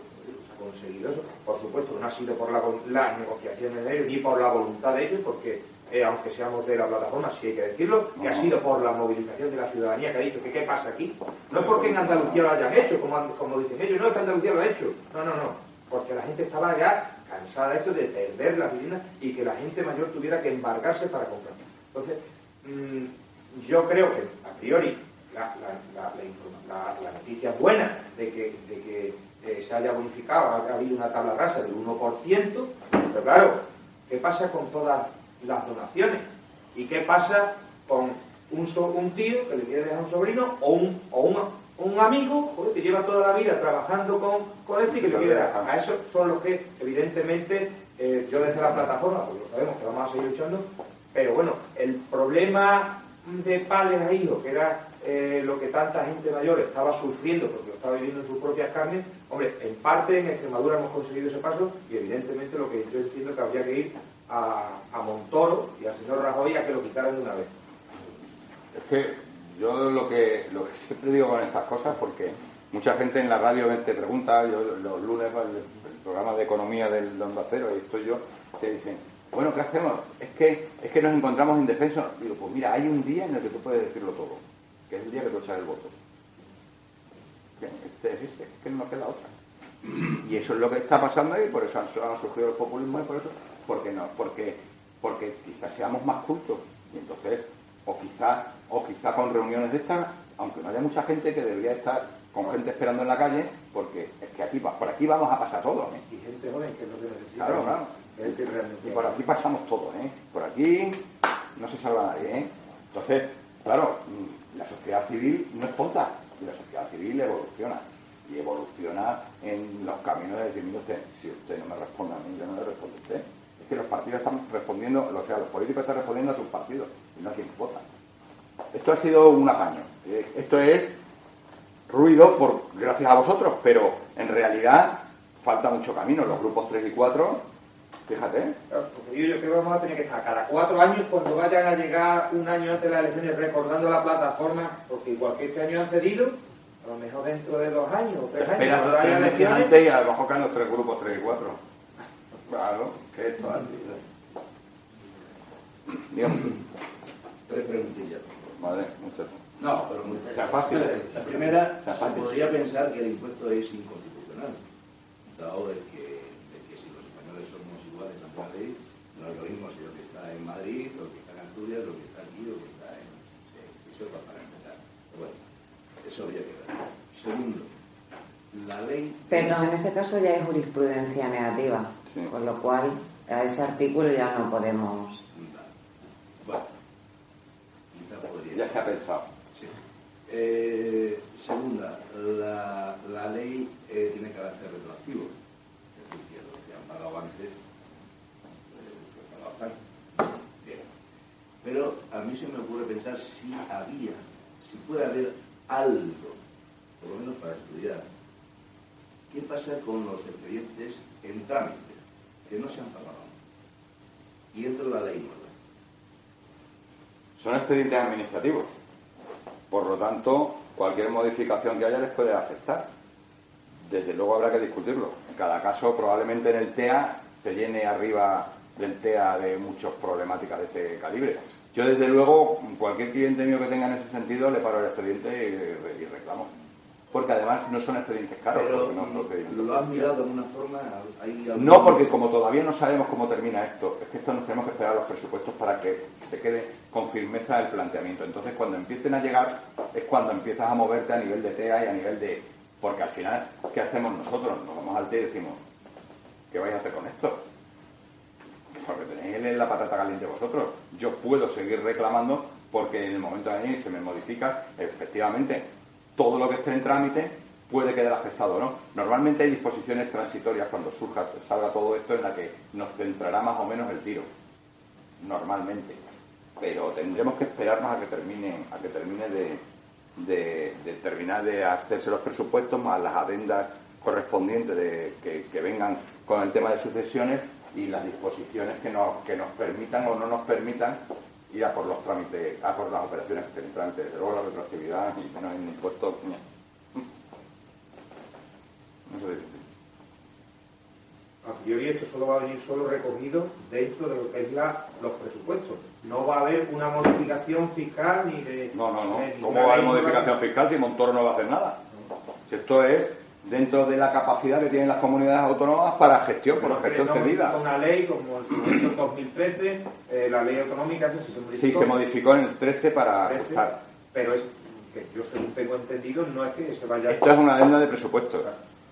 conseguido eso. Por supuesto, no ha sido por la, las negociaciones de ellos ni por la voluntad de ellos, porque eh, aunque seamos de la plataforma, sí hay que decirlo, que ha sido por la movilización de la ciudadanía que ha dicho que qué pasa aquí. No es porque en Andalucía lo hayan hecho, como, dicen ellos, no, es que Andalucía lo ha hecho. No, no, no, porque la gente estaba ya cansada de esto, de perder las viviendas y que la gente mayor tuviera que embargarse para comprar. Entonces, mm, yo creo que a priori la, la- la- noticia es buena de que, de que eh, se haya bonificado, ha habido una tabla rasa del 1%, pero claro, ¿qué pasa con todas las donaciones? ¿Y qué pasa con un, tío que le quiere dejar un sobrino o un, o un, un amigo que lleva toda la vida trabajando con, con esto y que le quiere dejar? A eso son los que, evidentemente, eh, yo desde la plataforma, porque lo sabemos que vamos a seguir luchando, pero bueno, el problema de padres a hijos, que era eh, lo que tanta gente mayor estaba sufriendo porque lo estaba viviendo en sus propias carnes, hombre, en parte en Extremadura hemos conseguido ese paso y evidentemente lo que yo entiendo que habría que ir a, Montoro y al señor Rajoy a que lo quitaran de una vez. Es que yo lo que, lo que siempre digo con estas cosas, porque mucha gente en la radio te pregunta, yo los lunes va el, programa de economía del Onda Cero, y estoy yo, te dicen, bueno, ¿qué hacemos? Es que, es que nos encontramos indefensos. Digo, pues mira, hay un día en el que tú puedes decirlo todo, que es el día que tú echas el voto. Este es este, es que no queda otra. Y eso es lo que está pasando ahí, por eso han, han surgido los populismos y por eso, porque no, porque, porque quizás seamos más cultos. Y entonces, o quizás, o quizá con reuniones de estas, aunque no haya mucha gente que debería estar con gente esperando en la calle, porque es que aquí por aquí vamos a pasar todos, ¿eh? Y gente joven que lo que necesita. Claro, claro. Y por aquí pasamos todos, ¿eh? Por aquí no se salva nadie, ¿eh? Entonces, claro, mm, la sociedad civil no es tonta, la sociedad civil evoluciona. y evoluciona en los caminos de decir, mire usted, si usted no me responde a mí, yo no le respondo a usted. Es que los partidos están respondiendo, o sea, los políticos están respondiendo a sus partidos y no a quienes votan. Esto ha sido un apaño. Eh, Esto es ruido por gracias a vosotros, pero en realidad falta mucho camino. Los grupos 3 y 4, fíjate, Claro, porque yo, yo creo que vamos a tener que estar cada cuatro años cuando vayan a llegar un año antes de las elecciones recordando la plataforma, porque igual que este año han cedido, a lo mejor dentro de dos años o tres años, haya tres meses elecciones, antes y a lo mejor caen los tres grupos 3 y 4. Claro, que esto es así. Digamos, Tres preguntillas. madre, muchas. No, pero muy fácil. La primera, se podría pensar que el impuesto es inconstitucional, dado de que, de que si los españoles somos iguales ante la ley, no es lo mismo si lo que está en Madrid, lo que está en Asturias, lo que está aquí, lo que está en... sí, eso es para empezar. Pero bueno, eso habría que ver. Segundo, Perdón, en ese caso ya hay jurisprudencia negativa, Sí. con lo cual a ese artículo ya no podemos. Bueno. Ya se ha pensado. Sí. Eh, segunda, la, la ley eh, tiene carácter retroactivo. Es decir, que los que han pagado antes, eh, pues pagado. Bien. Pero a mí se me ocurre pensar si había, si puede haber algo, por lo menos para estudiar, qué pasa con los expedientes en trámite, que no se han pagado. Y entra la ley nueva. Son expedientes administrativos. Por lo tanto, cualquier modificación que haya les puede afectar. Desde luego habrá que discutirlo. En cada caso, probablemente en el TEA se llene arriba del TEA de muchas problemáticas de este calibre. Yo, desde luego, cualquier cliente mío que tenga en ese sentido, le paro el expediente y, y reclamo. Porque además no son expedientes caros. Pero no lo has mirado de alguna forma. ¿Hay algún- No, porque como todavía no sabemos cómo termina esto, es que esto nos tenemos que esperar a los presupuestos para que se quede con firmeza el planteamiento. Entonces, cuando empiecen a llegar, es cuando empiezas a moverte a nivel de TEA y a nivel de... Porque al final, ¿qué hacemos nosotros? Nos vamos al TEA y decimos, ¿qué vais a hacer con esto? Porque tenéis la patata caliente vosotros. Yo puedo seguir reclamando porque en el momento de venir se me modifica, efectivamente, todo lo que esté en trámite puede quedar afectado o no. Normalmente hay disposiciones transitorias cuando surja, salga todo esto en la que nos centrará más o menos el tiro. Normalmente. Pero tendremos que esperarnos a que termine, a que termine de, terminar de hacerse los presupuestos más las adendas correspondientes de, que, que vengan con el tema de sucesiones y las disposiciones que nos, que nos permitan o no nos permitan ir a por los trámites, a por las operaciones trámite. Desde luego la retroactividad y menos en impuestos. ña. No sé. A priori esto solo va a venir solo recogido dentro de lo que es la, los presupuestos. No va a haber una modificación fiscal ni de... No, no, no. ¿Cómo va a haber modificación fiscal si Montoro no va a hacer nada? Si esto es dentro de la capacidad que tienen las comunidades autónomas para gestión, por Pero gestión no cedida. modifica una ley como en 2013, eh, la ley autonómica sí se modificó. Sí, se modificó en el 13 para 13, ajustar. Pero es que yo según tengo entendido no es que se vaya Esto es una adenda de presupuestos.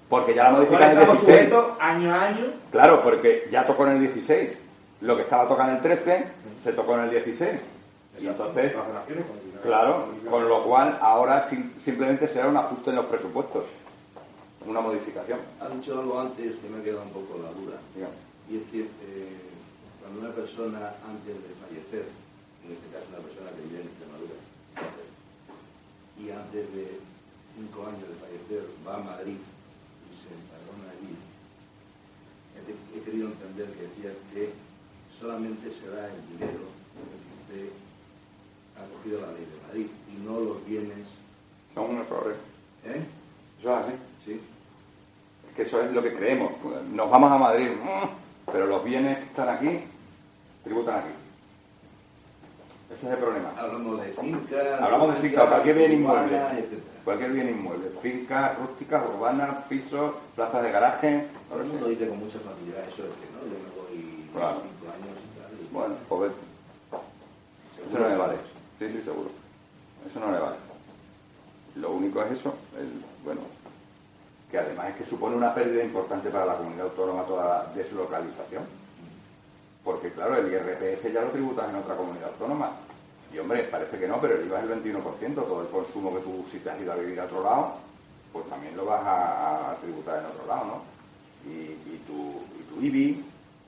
Porque ya la modifican en el estamos 16. sujetos año a año Claro, porque ya tocó en el 16. Lo que estaba tocando en el 13 se tocó en el 16. Y entonces, claro, con lo cual ahora sim- simplemente será un ajuste en los presupuestos. Una modificación. Ha dicho algo antes que me ha quedado un poco la duda. digamos. Y es que eh, cuando una persona antes de fallecer, en este caso una persona que vive en Extremadura, y antes de cinco años de fallecer va a Madrid y se empadrona allí, he, he querido entender que decía que solamente se da el dinero que usted ha cogido la ley de Madrid y no los bienes. Son unos errores. ¿Eh? Eso es así. ¿Sí? Que eso es lo que creemos. Nos vamos a Madrid, mm, pero los bienes que están aquí tributan aquí. Ese es el problema. Hablamos de finca. Hablamos de finca, cualquier bien inmueble. Cualquier bien inmueble. Fincas rústicas, urbanas, pisos, plazas de garaje. Todo el mundo dice con mucha facilidad eso es que no, yo me voy Claro. cinco años y tal. y- Bueno, pues. Eso no le vale. Sí, sí, seguro. Eso no le vale. Lo único es eso, el, bueno, que además es que supone una pérdida importante para la comunidad autónoma toda la deslocalización. Porque claro, el IRPF ya lo tributas en otra comunidad autónoma. Y hombre, parece que no, pero el IVA es el 21%, todo el consumo que tú si te has ido a vivir a otro lado, pues también lo vas a, tributar en otro lado, ¿no? Y, y tu, y tu IBI,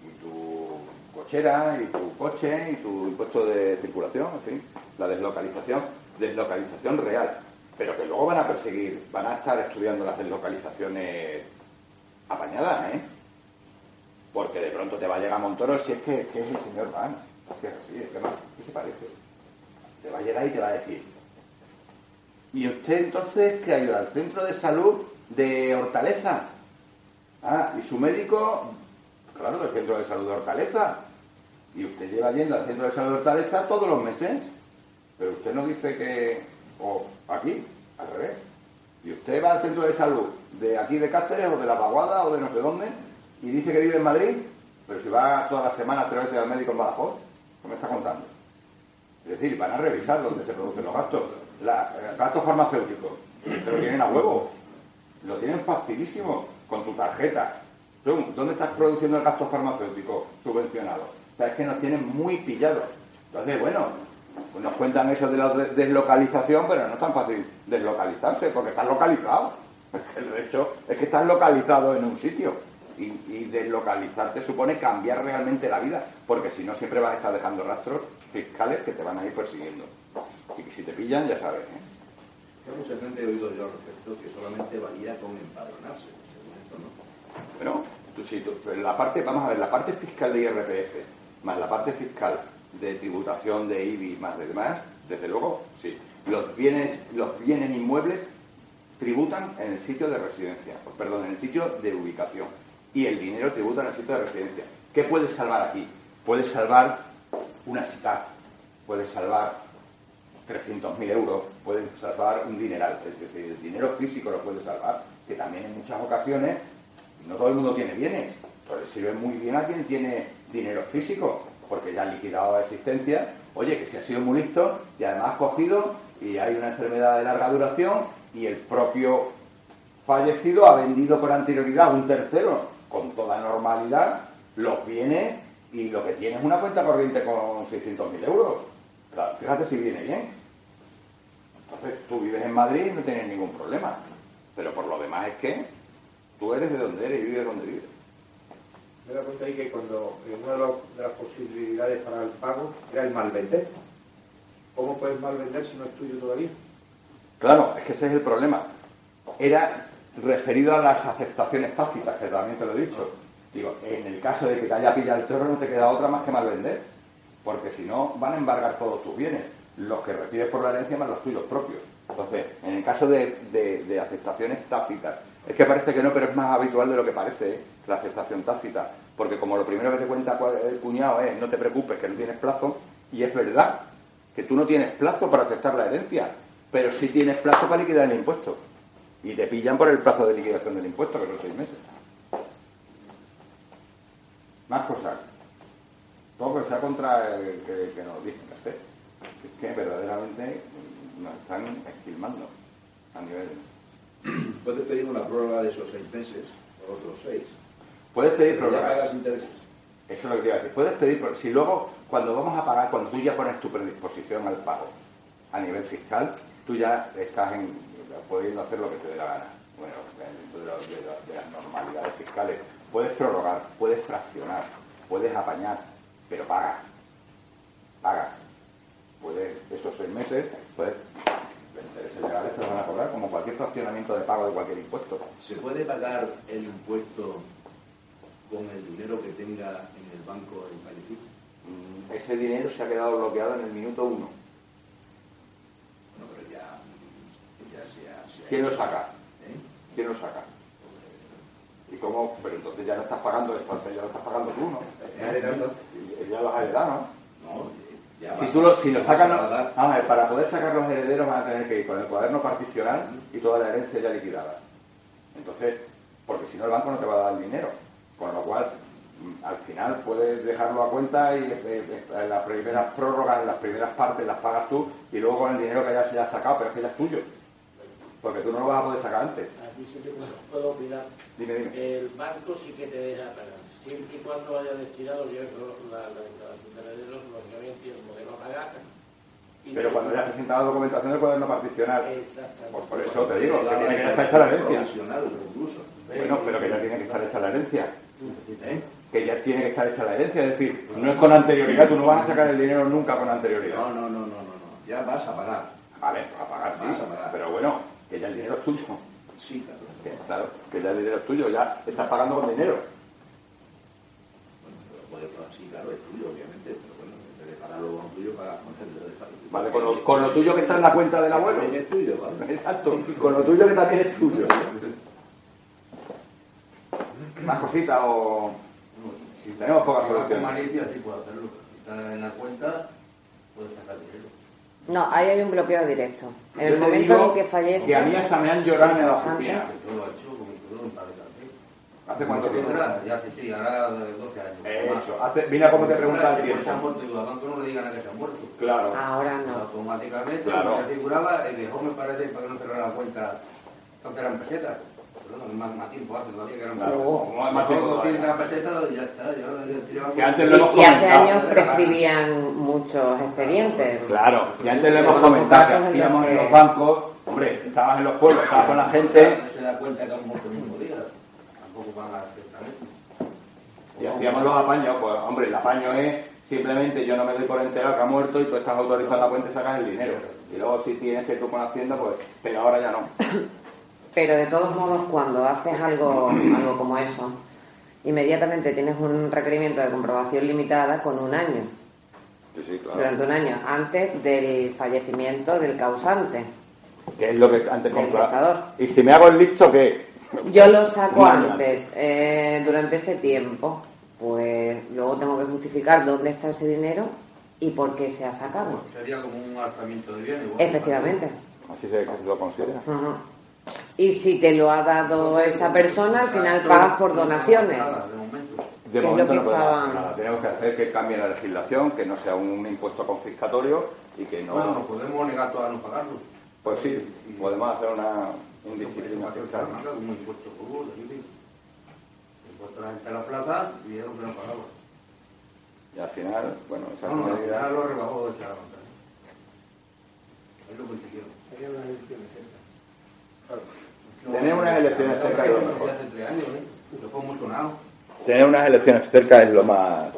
y tu cochera, y tu coche, y tu impuesto de circulación, en fin, la deslocalización, deslocalización real. Pero que luego van a perseguir, van a estar estudiando las deslocalizaciones apañadas, ¿eh? Porque de pronto te va a llegar Montoro si es que, es el señor Van. Que es así, es que no, ¿qué se parece? Te va a llegar y te va a decir. ¿Y usted entonces qué ayuda? ¿Al centro de salud de Hortaleza? Ah, ¿y su médico? Claro, del centro de salud de Hortaleza. Y usted lleva yendo al centro de salud de Hortaleza todos los meses. Pero usted no dice que. O aquí, al revés. Y usted va al centro de salud de aquí de Cáceres o de La Paguada o de no sé dónde y dice que vive en Madrid, pero si va todas las semanas tres veces al médico en Badajoz, ¿qué me está contando? Es decir, van a revisar dónde se producen los gastos. La, eh, gastos farmacéuticos, te lo tienen a huevo. Lo tienen facilísimo con tu tarjeta. ¿Dónde estás produciendo el gasto farmacéutico subvencionado? O es que nos tienen muy pillados. Entonces, bueno, pues nos cuentan eso de la de- deslocalización, pero no es tan fácil deslocalizarse, porque estás localizado. Es que el hecho es que estás localizado en un sitio. Y, y deslocalizarte supone cambiar realmente la vida, porque si no siempre vas a estar dejando rastros fiscales que te van a ir persiguiendo. Y que si te pillan, ya sabes. ¿eh? Mucha gente he oído yo al respecto que solamente valía con empadronarse, según esto, ¿no? Bueno, tú, sí, tú- pero la parte, vamos a ver, la parte fiscal de IRPF, más la parte fiscal de tributación de IBI, más de demás, desde luego, sí. Los bienes, los bienes inmuebles tributan en el sitio de residencia, perdón, en el sitio de ubicación. Y el dinero tributa en el sitio de residencia. ¿Qué puedes salvar aquí? Puedes salvar una SICAP, puedes salvar 300.000 euros, puedes salvar un dineral. Es decir, el dinero físico lo puedes salvar, que también en muchas ocasiones no todo el mundo tiene bienes. Entonces sirve muy bien a quien tiene dinero físico, porque ya ha liquidado la existencia. Oye, que si ha sido muy listo y además cogido y hay una enfermedad de larga duración y el propio fallecido ha vendido con anterioridad a un tercero con toda normalidad los bienes y lo que tiene es una cuenta corriente con 600.000 euros. Claro, fíjate si viene bien. Entonces tú vives en Madrid y no tienes ningún problema. Pero por lo demás es que tú eres de donde eres y vives donde vives. Me da cuenta ahí que cuando eh, una de, los- de las posibilidades para el pago era el malvender. ¿Cómo puedes malvender si no es tuyo todavía? Claro, es que ese es el problema. Era referido a las aceptaciones tácitas, que también te lo he dicho. Digo, en el caso de que te haya pillado el toro no te queda otra más que mal vender. Porque si no, van a embargar todos tus bienes, los que recibes por la herencia más los tuyos propios. Entonces, en el caso de aceptaciones tácitas, es que parece que no, pero es más habitual de lo que parece ¿eh? la aceptación tácita. Porque como lo primero que te cuenta el cuñado es no te preocupes que no tienes plazo, y es verdad que tú no tienes plazo para aceptar la herencia, pero sí tienes plazo para liquidar el impuesto. Y te pillan por el plazo de liquidación del impuesto, que son seis meses. Más cosas. Todo que sea contra el que, que nos dicen que hacer. Es que verdaderamente nos están esquilmando a nivel. Puedes pedir una prórroga de esos seis meses por otros seis. Puedes pedir prórroga. intereses. Eso es lo que iba a decir. Puedes pedir, pero si luego, cuando vamos a pagar, cuando tú ya pones tu predisposición al pago a nivel fiscal, tú ya estás en, pudiendo hacer lo que te dé la gana. Bueno, dentro de, de las- de las normalidades fiscales. Puedes prorrogar, puedes fraccionar, puedes apañar, pero pagas. Pagas. Puedes, esos seis meses, puedes, intereses legales te los van a cobrar como cualquier fraccionamiento de pago de cualquier impuesto. ¿Se puede pagar el impuesto con el dinero que tenga en el banco el fallecido? Mm, Ese dinero se ha quedado bloqueado en el minuto uno. Bueno, pero ya, ya se ha... se ha ¿Quién lo saca? ¿Eh? ¿Quién lo saca? ¿Y cómo? Pero entonces ya no estás pagando, entonces ya lo estás pagando tú, ¿no? Estás heredando. Y ya lo has heredado, ¿no? No, ya Si, tú lo, si lo sacan, para poder sacar los herederos van a tener que ir con el cuaderno particional y toda la herencia ya liquidada. Entonces, porque si no el banco no te va a dar el dinero. Con lo cual, mm, al final puedes dejarlo a cuenta y eh, eh, en las primeras prórrogas, en las primeras partes las pagas tú y luego con el dinero que ya se haya sacado, pero es que ya es tuyo. Porque tú no lo vas a poder sacar antes. Aquí sí que puedo opinar. Dime, dime. El banco sí que te deja pagar. Siempre y cuando haya destinado, yo creo, la, la declaración de herederos, lógicamente, el modelo a Pero cuando ya has presentado la documentación del cuaderno particional, Exactamente. pues por eso te digo, que tiene que estar hecha la herencia. Bueno, pero que ya tiene que estar hecha la herencia. ¿Eh? Que ya tiene que estar hecha la herencia, es decir, no es con anterioridad, tú no vas a sacar el dinero nunca con anterioridad. No, no, no, no, no, no. Ya vas a pagar. Vale, a pagar sí, Vas a pagar. pero bueno, que ya el dinero es tuyo. Sí, claro. Que, claro, que ya el dinero es tuyo, ya estás pagando con dinero. Bueno, pero puede pagar, sí, claro, es tuyo, obviamente, pero bueno, pagarlo con tuyo, con el de Vale, con lo, con lo tuyo que está en la cuenta del abuelo. También es tuyo, ¿vale? Exacto, con lo tuyo que también es tuyo. ¿Más cositas o...? Si tenemos pocas Con soluciones. malicia sí puedo hacerlo. Si está en la cuenta, puedes sacar dinero. No, ahí hay un bloqueo directo. En Yo el momento digo en que fallece. Que a mí hasta me han llorado en la Antes. oficina. Yo lo he hecho como todo un par de veces. ¿Hace cuánto tiempo? Ya que sí, ahora 12 años. Eso, hace- mira cómo te pregunta el Después se han tiempo. muerto y los bancos no le digan a que se han muerto. Claro. Ahora no. Automáticamente, Claro. me figuraba, y dejó me parece para que no cerrara la cuenta, aunque eran pesetas. Más, más tiempo hace todavía que eran Claro, pesetas. como más tiempo Luego todavía. tiene cada peseta y ya está. Tiraba Que antes Y, lo hemos y hace años prescribían muchos expedientes. Claro, y antes le hemos comentado que casos en los hacíamos en los bancos, hombre, estabas en los pueblos, estabas con la gente se da cuenta que han muerto y hacíamos los apaños. Pues, hombre, el apaño es simplemente yo no me doy por enterado que ha muerto y tú estás autorizado la cuenta y sacas el dinero. Y luego si tienes que tú con Hacienda, pues, pero ahora ya no. Pero de todos modos, cuando haces algo, algo como eso, inmediatamente tienes un requerimiento de comprobación limitada con un año, Sí, sí, durante un año, antes del fallecimiento del causante. Que es lo que antes compraba. Y si me hago el listo, ¿qué? Yo lo saco antes, eh, durante ese tiempo, pues luego tengo que justificar dónde está ese dinero y por qué se ha sacado. Sería como un alzamiento de bienes. igual. Efectivamente. Así se lo considera. Y si te lo ha dado esa persona, al final pagas por donaciones. De momento. Es no que podemos estaban- hacer nada. Tenemos que hacer que cambie la legislación, que no sea un impuesto confiscatorio y que no. Bueno, nos podemos negar todos a no pagarlo. Pues sí, podemos hacer una fiscal. Como impuesto por gusto, yo digo. Impuesto a la gente a la plaza y era lo que no pagaba. Y al final, bueno, esa No, no, al final lo rebajó de echar la montaña. Es lo que hicieron. Tener unas elecciones cerca es lo mejor. Hace tres años, ¿eh? Lo fue muy sonado. Tener unas elecciones cerca es lo más.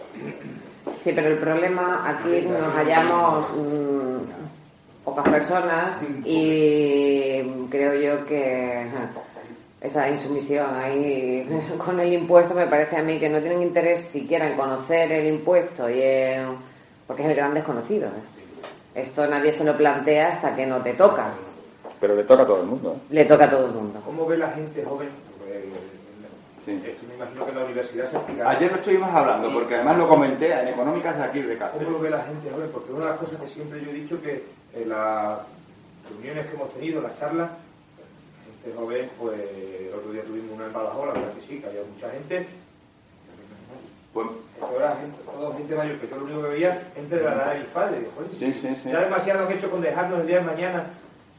Sí, pero el problema aquí nos hallamos mm, pocas personas y creo yo que esa insumisión ahí con el impuesto me parece a mí que no tienen interés siquiera en conocer el impuesto y en- porque es el gran desconocido. ¿eh? Esto nadie se lo plantea hasta que no te toca. Pero le toca a todo el mundo. ¿eh? Le toca a todo el mundo. ¿Cómo ve la gente joven? Sí. Esto me imagino que en la universidad se explicará. Ayer lo estuvimos hablando, porque además lo comenté en Económicas de aquí de ¿Cómo Cáceres. lo ve la gente joven? Porque una de las cosas que siempre yo he dicho que en las reuniones que hemos tenido, las charlas, la gente joven, pues el otro día tuvimos una en Badajoz, la verdad que sí, que había mucha gente. Pues, Eso era gente, toda gente mayor, que yo lo único que veía, gente de la edad de mis padres. Digo, "Joder, Sí, sí, sí. Ya demasiado han hecho con dejarnos el día de mañana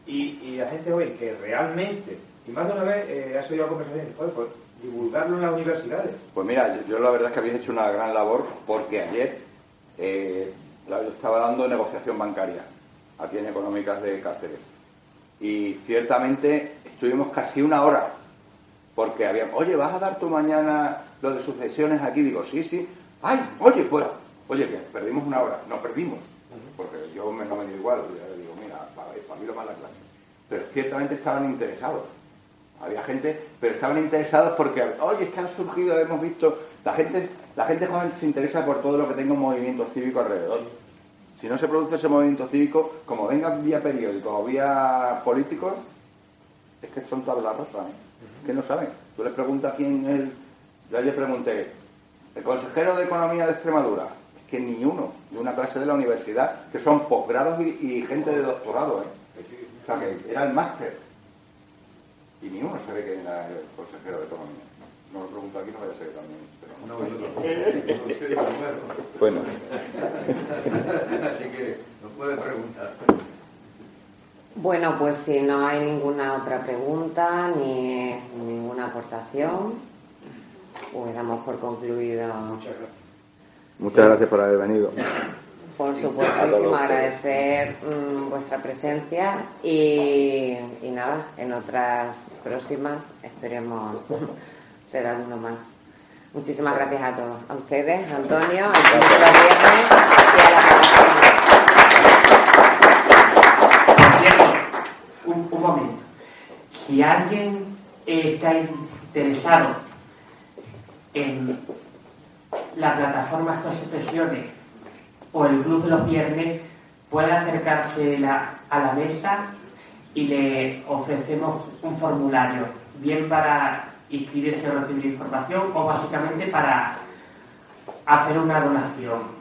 y, y la gente joven que realmente, y más de una vez eh, ha oído conversaciones, joder, pues divulgarlo en las universidades. Pues mira, yo, yo la verdad es que habéis hecho una gran labor porque ayer eh, yo estaba dando negociación bancaria aquí en Económicas de Cáceres y ciertamente estuvimos casi una hora porque había, oye, ¿vas a dar tú mañana lo de sucesiones aquí? Digo, sí, sí. Ay, oye, pues, oye, que perdimos una hora, no perdimos, porque yo me, no me dio igual, yo digo, mira, para, para mí lo más la clase. Pero ciertamente estaban interesados. Había gente, pero estaban interesados porque, oye, es que han surgido, hemos visto, la gente, la gente joven se interesa por todo lo que tenga un movimiento cívico alrededor. Si no se produce ese movimiento cívico, como venga vía periódico o vía políticos, es que son todas las rosas, ¿eh? que no saben. Tú les preguntas quién es el... Yo ayer pregunté, el consejero de Economía de Extremadura, es que ni uno de una clase de la universidad, que son posgrados y, y gente de doctorado, ¿eh? O sea, que era el máster. Y ni uno sabe que era el consejero de Economía. No lo pregunto aquí, no vaya a ser también. Pero... No, yo tampoco. Bueno, Así que nos puede preguntar. Bueno, pues si no hay ninguna otra pregunta ni ninguna aportación, pues damos por concluido Muchas gracias. muchas gracias por haber venido. Por supuesto, agradecer mm, vuestra presencia y, y, nada, en otras próximas esperemos ser alguno más. Muchísimas gracias a todos, a ustedes, a Antonio, a viernes y a la un, un momento. Si alguien está interesado en la plataforma Estas Expresiones o el club los viernes, puede acercarse a la mesa y le ofrecemos un formulario, bien para inscribirse o recibir información o básicamente para hacer una donación.